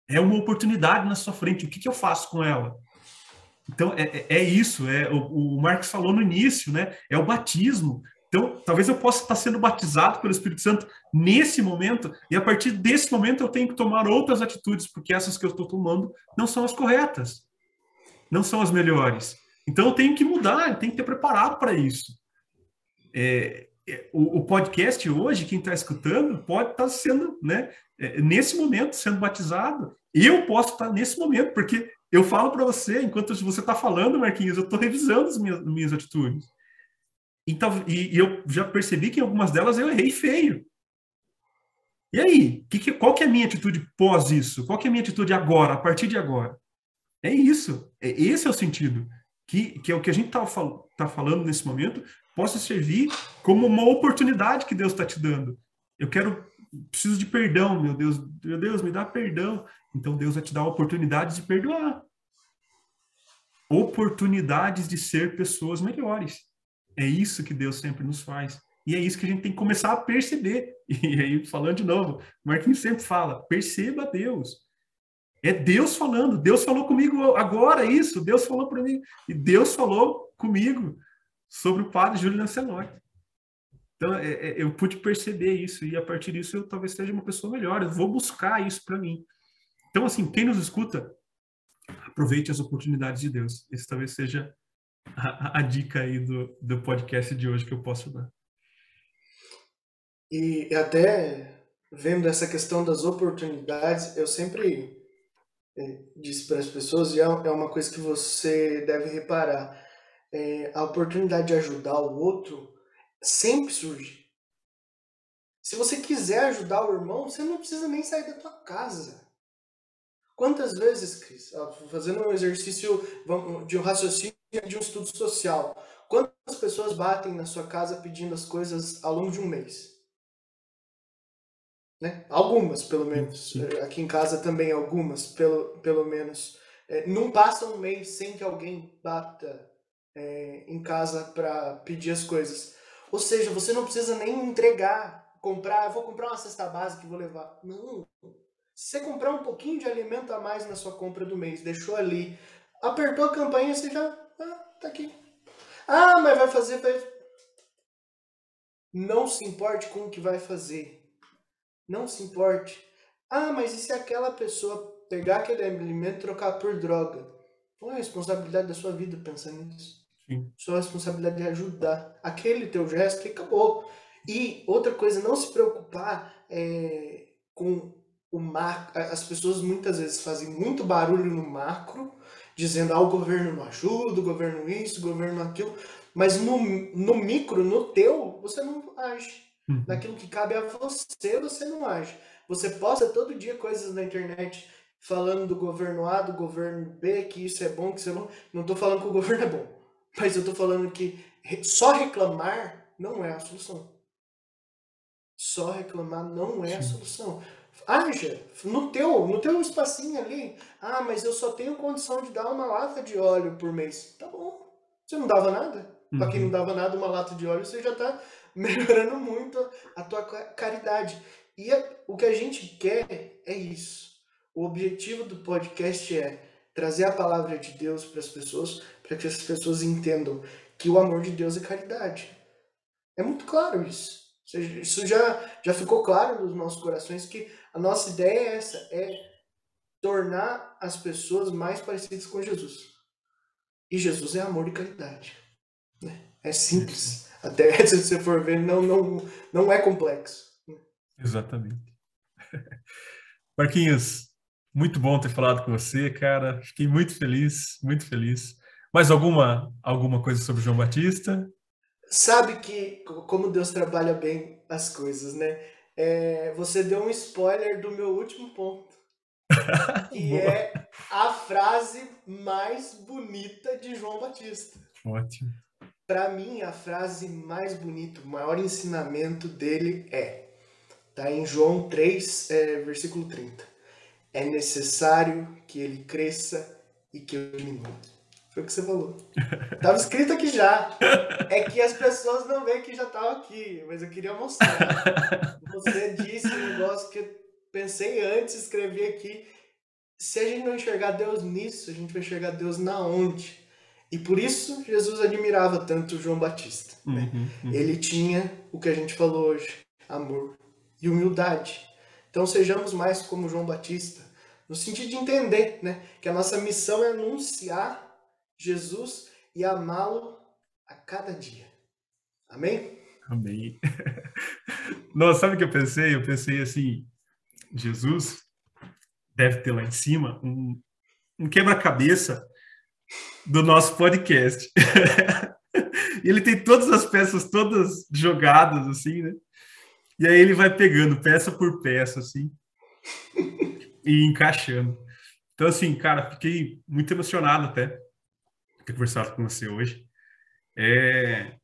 É uma oportunidade na sua frente, o que, que eu faço com ela? Então, é, é, é isso, é, o, o falou no início, né? É o batismo. Então, talvez eu possa estar sendo batizado pelo Espírito Santo nesse momento, e a partir desse momento eu tenho que tomar outras atitudes, porque essas que eu estou tomando não são as corretas, não são as melhores. Então, eu tenho que mudar, eu tenho que ter preparado para isso. É, é, o, o, podcast hoje, quem está escutando, pode estar tá sendo, né, é, nesse momento, sendo batizado. Eu posso estar tá nesse momento, porque eu falo para você, enquanto você está falando, Marquinhos, eu estou revisando as minhas, minhas atitudes. Então, e, e, eu já percebi que algumas delas eu errei feio. E aí? Que, que, qual que é a minha atitude pós isso? Qual que é a minha atitude agora, a partir de agora? É isso. É, esse é o sentido. Que, que é o que a gente está fal tá falando nesse momento, possa servir como uma oportunidade que Deus está te dando. Eu quero, preciso de perdão, meu Deus. Meu Deus, me dá perdão. Então Deus vai te dar a oportunidade de perdoar. Oportunidades de ser pessoas melhores. É isso que Deus sempre nos faz. E é isso que a gente tem que começar a perceber. E aí, falando de novo, Marquinhos sempre fala: perceba Deus. É Deus falando. Deus falou comigo agora isso. Deus falou para mim. E Deus falou comigo sobre o padre Júlio Lancelotti. Então, é, é, eu pude perceber isso. E a partir disso, eu talvez seja uma pessoa melhor. Eu vou buscar isso para mim. Então, assim, quem nos escuta, aproveite as oportunidades de Deus. Esse talvez seja a, a, dica aí do, do podcast de hoje que eu posso dar. E até vendo essa questão das oportunidades, eu sempre é, disse para as pessoas, e é, é uma coisa que você deve reparar, é, a oportunidade de ajudar o outro sempre surge. Se você quiser ajudar o irmão, você não precisa nem sair da tua casa. Quantas vezes, Cris, fazendo um exercício de um raciocínio de um estudo social, quantas pessoas batem na sua casa pedindo as coisas ao longo de um mês? Né? Algumas, pelo menos. Aqui em casa também algumas, pelo, pelo menos. É, não passa um mês sem que alguém bata é, em casa para pedir as coisas. Ou seja, você não precisa nem entregar, comprar, vou comprar uma cesta básica e vou levar. Não. Se você comprar um pouquinho de alimento a mais na sua compra do mês, deixou ali, apertou a campainha, você já. Ah, tá aqui. Ah, mas vai fazer. Vai... Não se importe com o que vai fazer. Não se importe. Ah, mas e se aquela pessoa pegar aquele alimento e trocar por droga? Qual é a responsabilidade da sua vida pensando nisso? Sim. Sua responsabilidade é ajudar. Aquele teu gesto e acabou. E outra coisa, não se preocupar é, com o macro. As pessoas muitas vezes fazem muito barulho no macro, dizendo ah, o governo não ajuda, o governo isso, o governo aquilo. Mas no, no micro, no teu, você não age. Uhum. Naquilo que cabe a você, você não age. Você posta todo dia coisas na internet falando do governo A, do governo B, que isso é bom, que isso é bom. Não estou falando que o governo é bom, mas eu estou falando que só reclamar não é a solução. Só reclamar não é a solução. Haja no teu, no teu espacinho ali. Ah, mas eu só tenho condição de dar uma lata de óleo por mês. Tá bom. Você não dava nada? Uhum. Para quem não dava nada, uma lata de óleo, você já está melhorando muito a tua caridade. E o que a gente quer é isso. O objetivo do podcast é trazer a palavra de Deus para as pessoas, para que as pessoas entendam que o amor de Deus é caridade. É muito claro isso. Isso já, já ficou claro nos nossos corações que a nossa ideia é essa, é tornar as pessoas mais parecidas com Jesus. E Jesus é amor e caridade. Né? É simples. Até se você for ver, não, não, não é complexo. Exatamente. Marquinhos, muito bom ter falado com você, cara. Fiquei muito feliz, muito feliz. Mais alguma, alguma coisa sobre João Batista? Sabe que como Deus trabalha bem as coisas, né? É, você deu um spoiler do meu último ponto. que é a frase mais bonita de João Batista. Ótimo. Para mim, a frase mais bonita, o maior ensinamento dele é, tá em João 3, é, versículo 30. É necessário que ele cresça e que eu diminua. Foi o que você falou. Tava escrito aqui já. É que as pessoas não veem que já tava aqui, mas eu queria mostrar. Você disse um negócio que eu pensei antes, escrevi aqui. Se a gente não enxergar Deus nisso, a gente vai enxergar Deus na onde? E por isso Jesus admirava tanto João Batista. Né? Uhum, uhum. Ele tinha o que a gente falou hoje: amor e humildade. Então sejamos mais como João Batista, no sentido de entender né, que a nossa missão é anunciar Jesus e amá-lo a cada dia. Amém? Amém. Nossa, sabe o que eu pensei? Eu pensei assim, Jesus deve ter lá em cima um, um quebra-cabeça do nosso podcast. ele tem todas as peças todas jogadas assim, né? E aí ele vai pegando peça por peça assim e encaixando. Então assim, cara, fiquei muito emocionado até ter conversado com você hoje. É,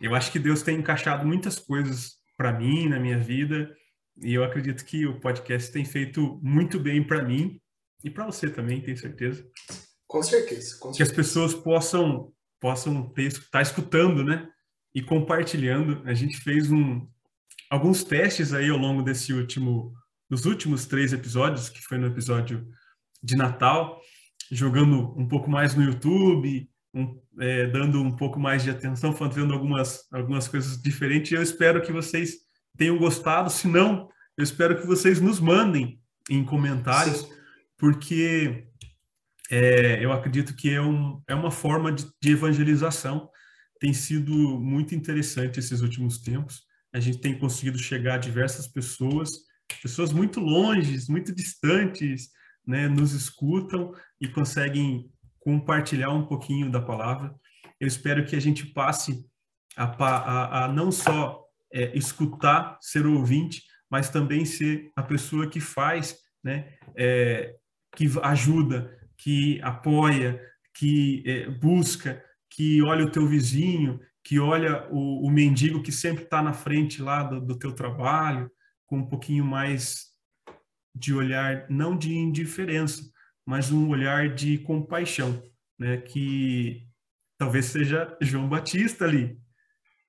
eu acho que Deus tem encaixado muitas coisas para mim na minha vida e eu acredito que o podcast tem feito muito bem para mim e para você também, tenho certeza. Com certeza, com certeza. Que as pessoas possam possam ter estar tá escutando, né? E compartilhando. A gente fez um alguns testes aí ao longo desse último dos últimos três episódios, que foi no episódio de Natal, jogando um pouco mais no YouTube, um, é, dando um pouco mais de atenção, fazendo algumas, algumas coisas diferentes. Eu espero que vocês tenham gostado. Se não, eu espero que vocês nos mandem em comentários, Sim. porque é, eu acredito que é, um, é uma forma de, de evangelização. Tem sido muito interessante esses últimos tempos. A gente tem conseguido chegar a diversas pessoas, pessoas muito longes, muito distantes, né, nos escutam e conseguem compartilhar um pouquinho da palavra. Eu espero que a gente passe a, a, a não só é, escutar, ser ouvinte, mas também ser a pessoa que faz, né, é, que ajuda, que apoia, que é, busca, que olha o teu vizinho, que olha o, o mendigo que sempre está na frente lá do, do teu trabalho, com um pouquinho mais de olhar, não de indiferença, mas um olhar de compaixão, né? Que talvez seja João Batista ali,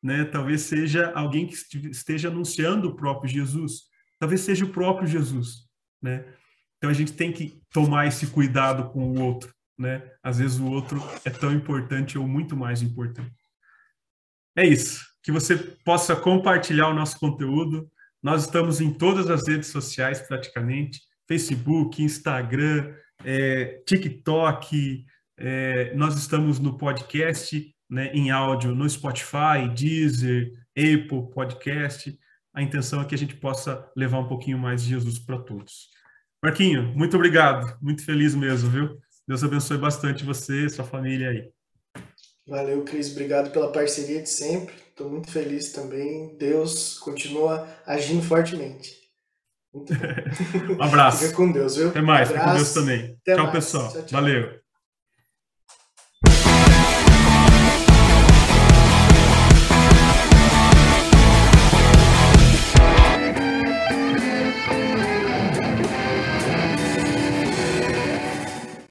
né? Talvez seja alguém que esteja anunciando o próprio Jesus, talvez seja o próprio Jesus, né? Então a gente tem que tomar esse cuidado com o outro, né? Às vezes o outro é tão importante ou muito mais importante. É isso. Que você possa compartilhar o nosso conteúdo. Nós estamos em todas as redes sociais praticamente: Facebook, Instagram, é, TikTok, é, nós estamos no podcast, né, em áudio, no Spotify, Deezer, Apple Podcast. A intenção é que a gente possa levar um pouquinho mais de Jesus para todos. Marquinho, muito obrigado, muito feliz mesmo, viu? Deus abençoe bastante você sua família aí. Valeu, Cris. Obrigado pela parceria de sempre. Estou muito feliz também. Deus continua agindo fortemente. um abraço. Fica com Deus, viu? Até mais. Fica com Deus também. Até tchau, mais. pessoal. Tchau, tchau. Valeu.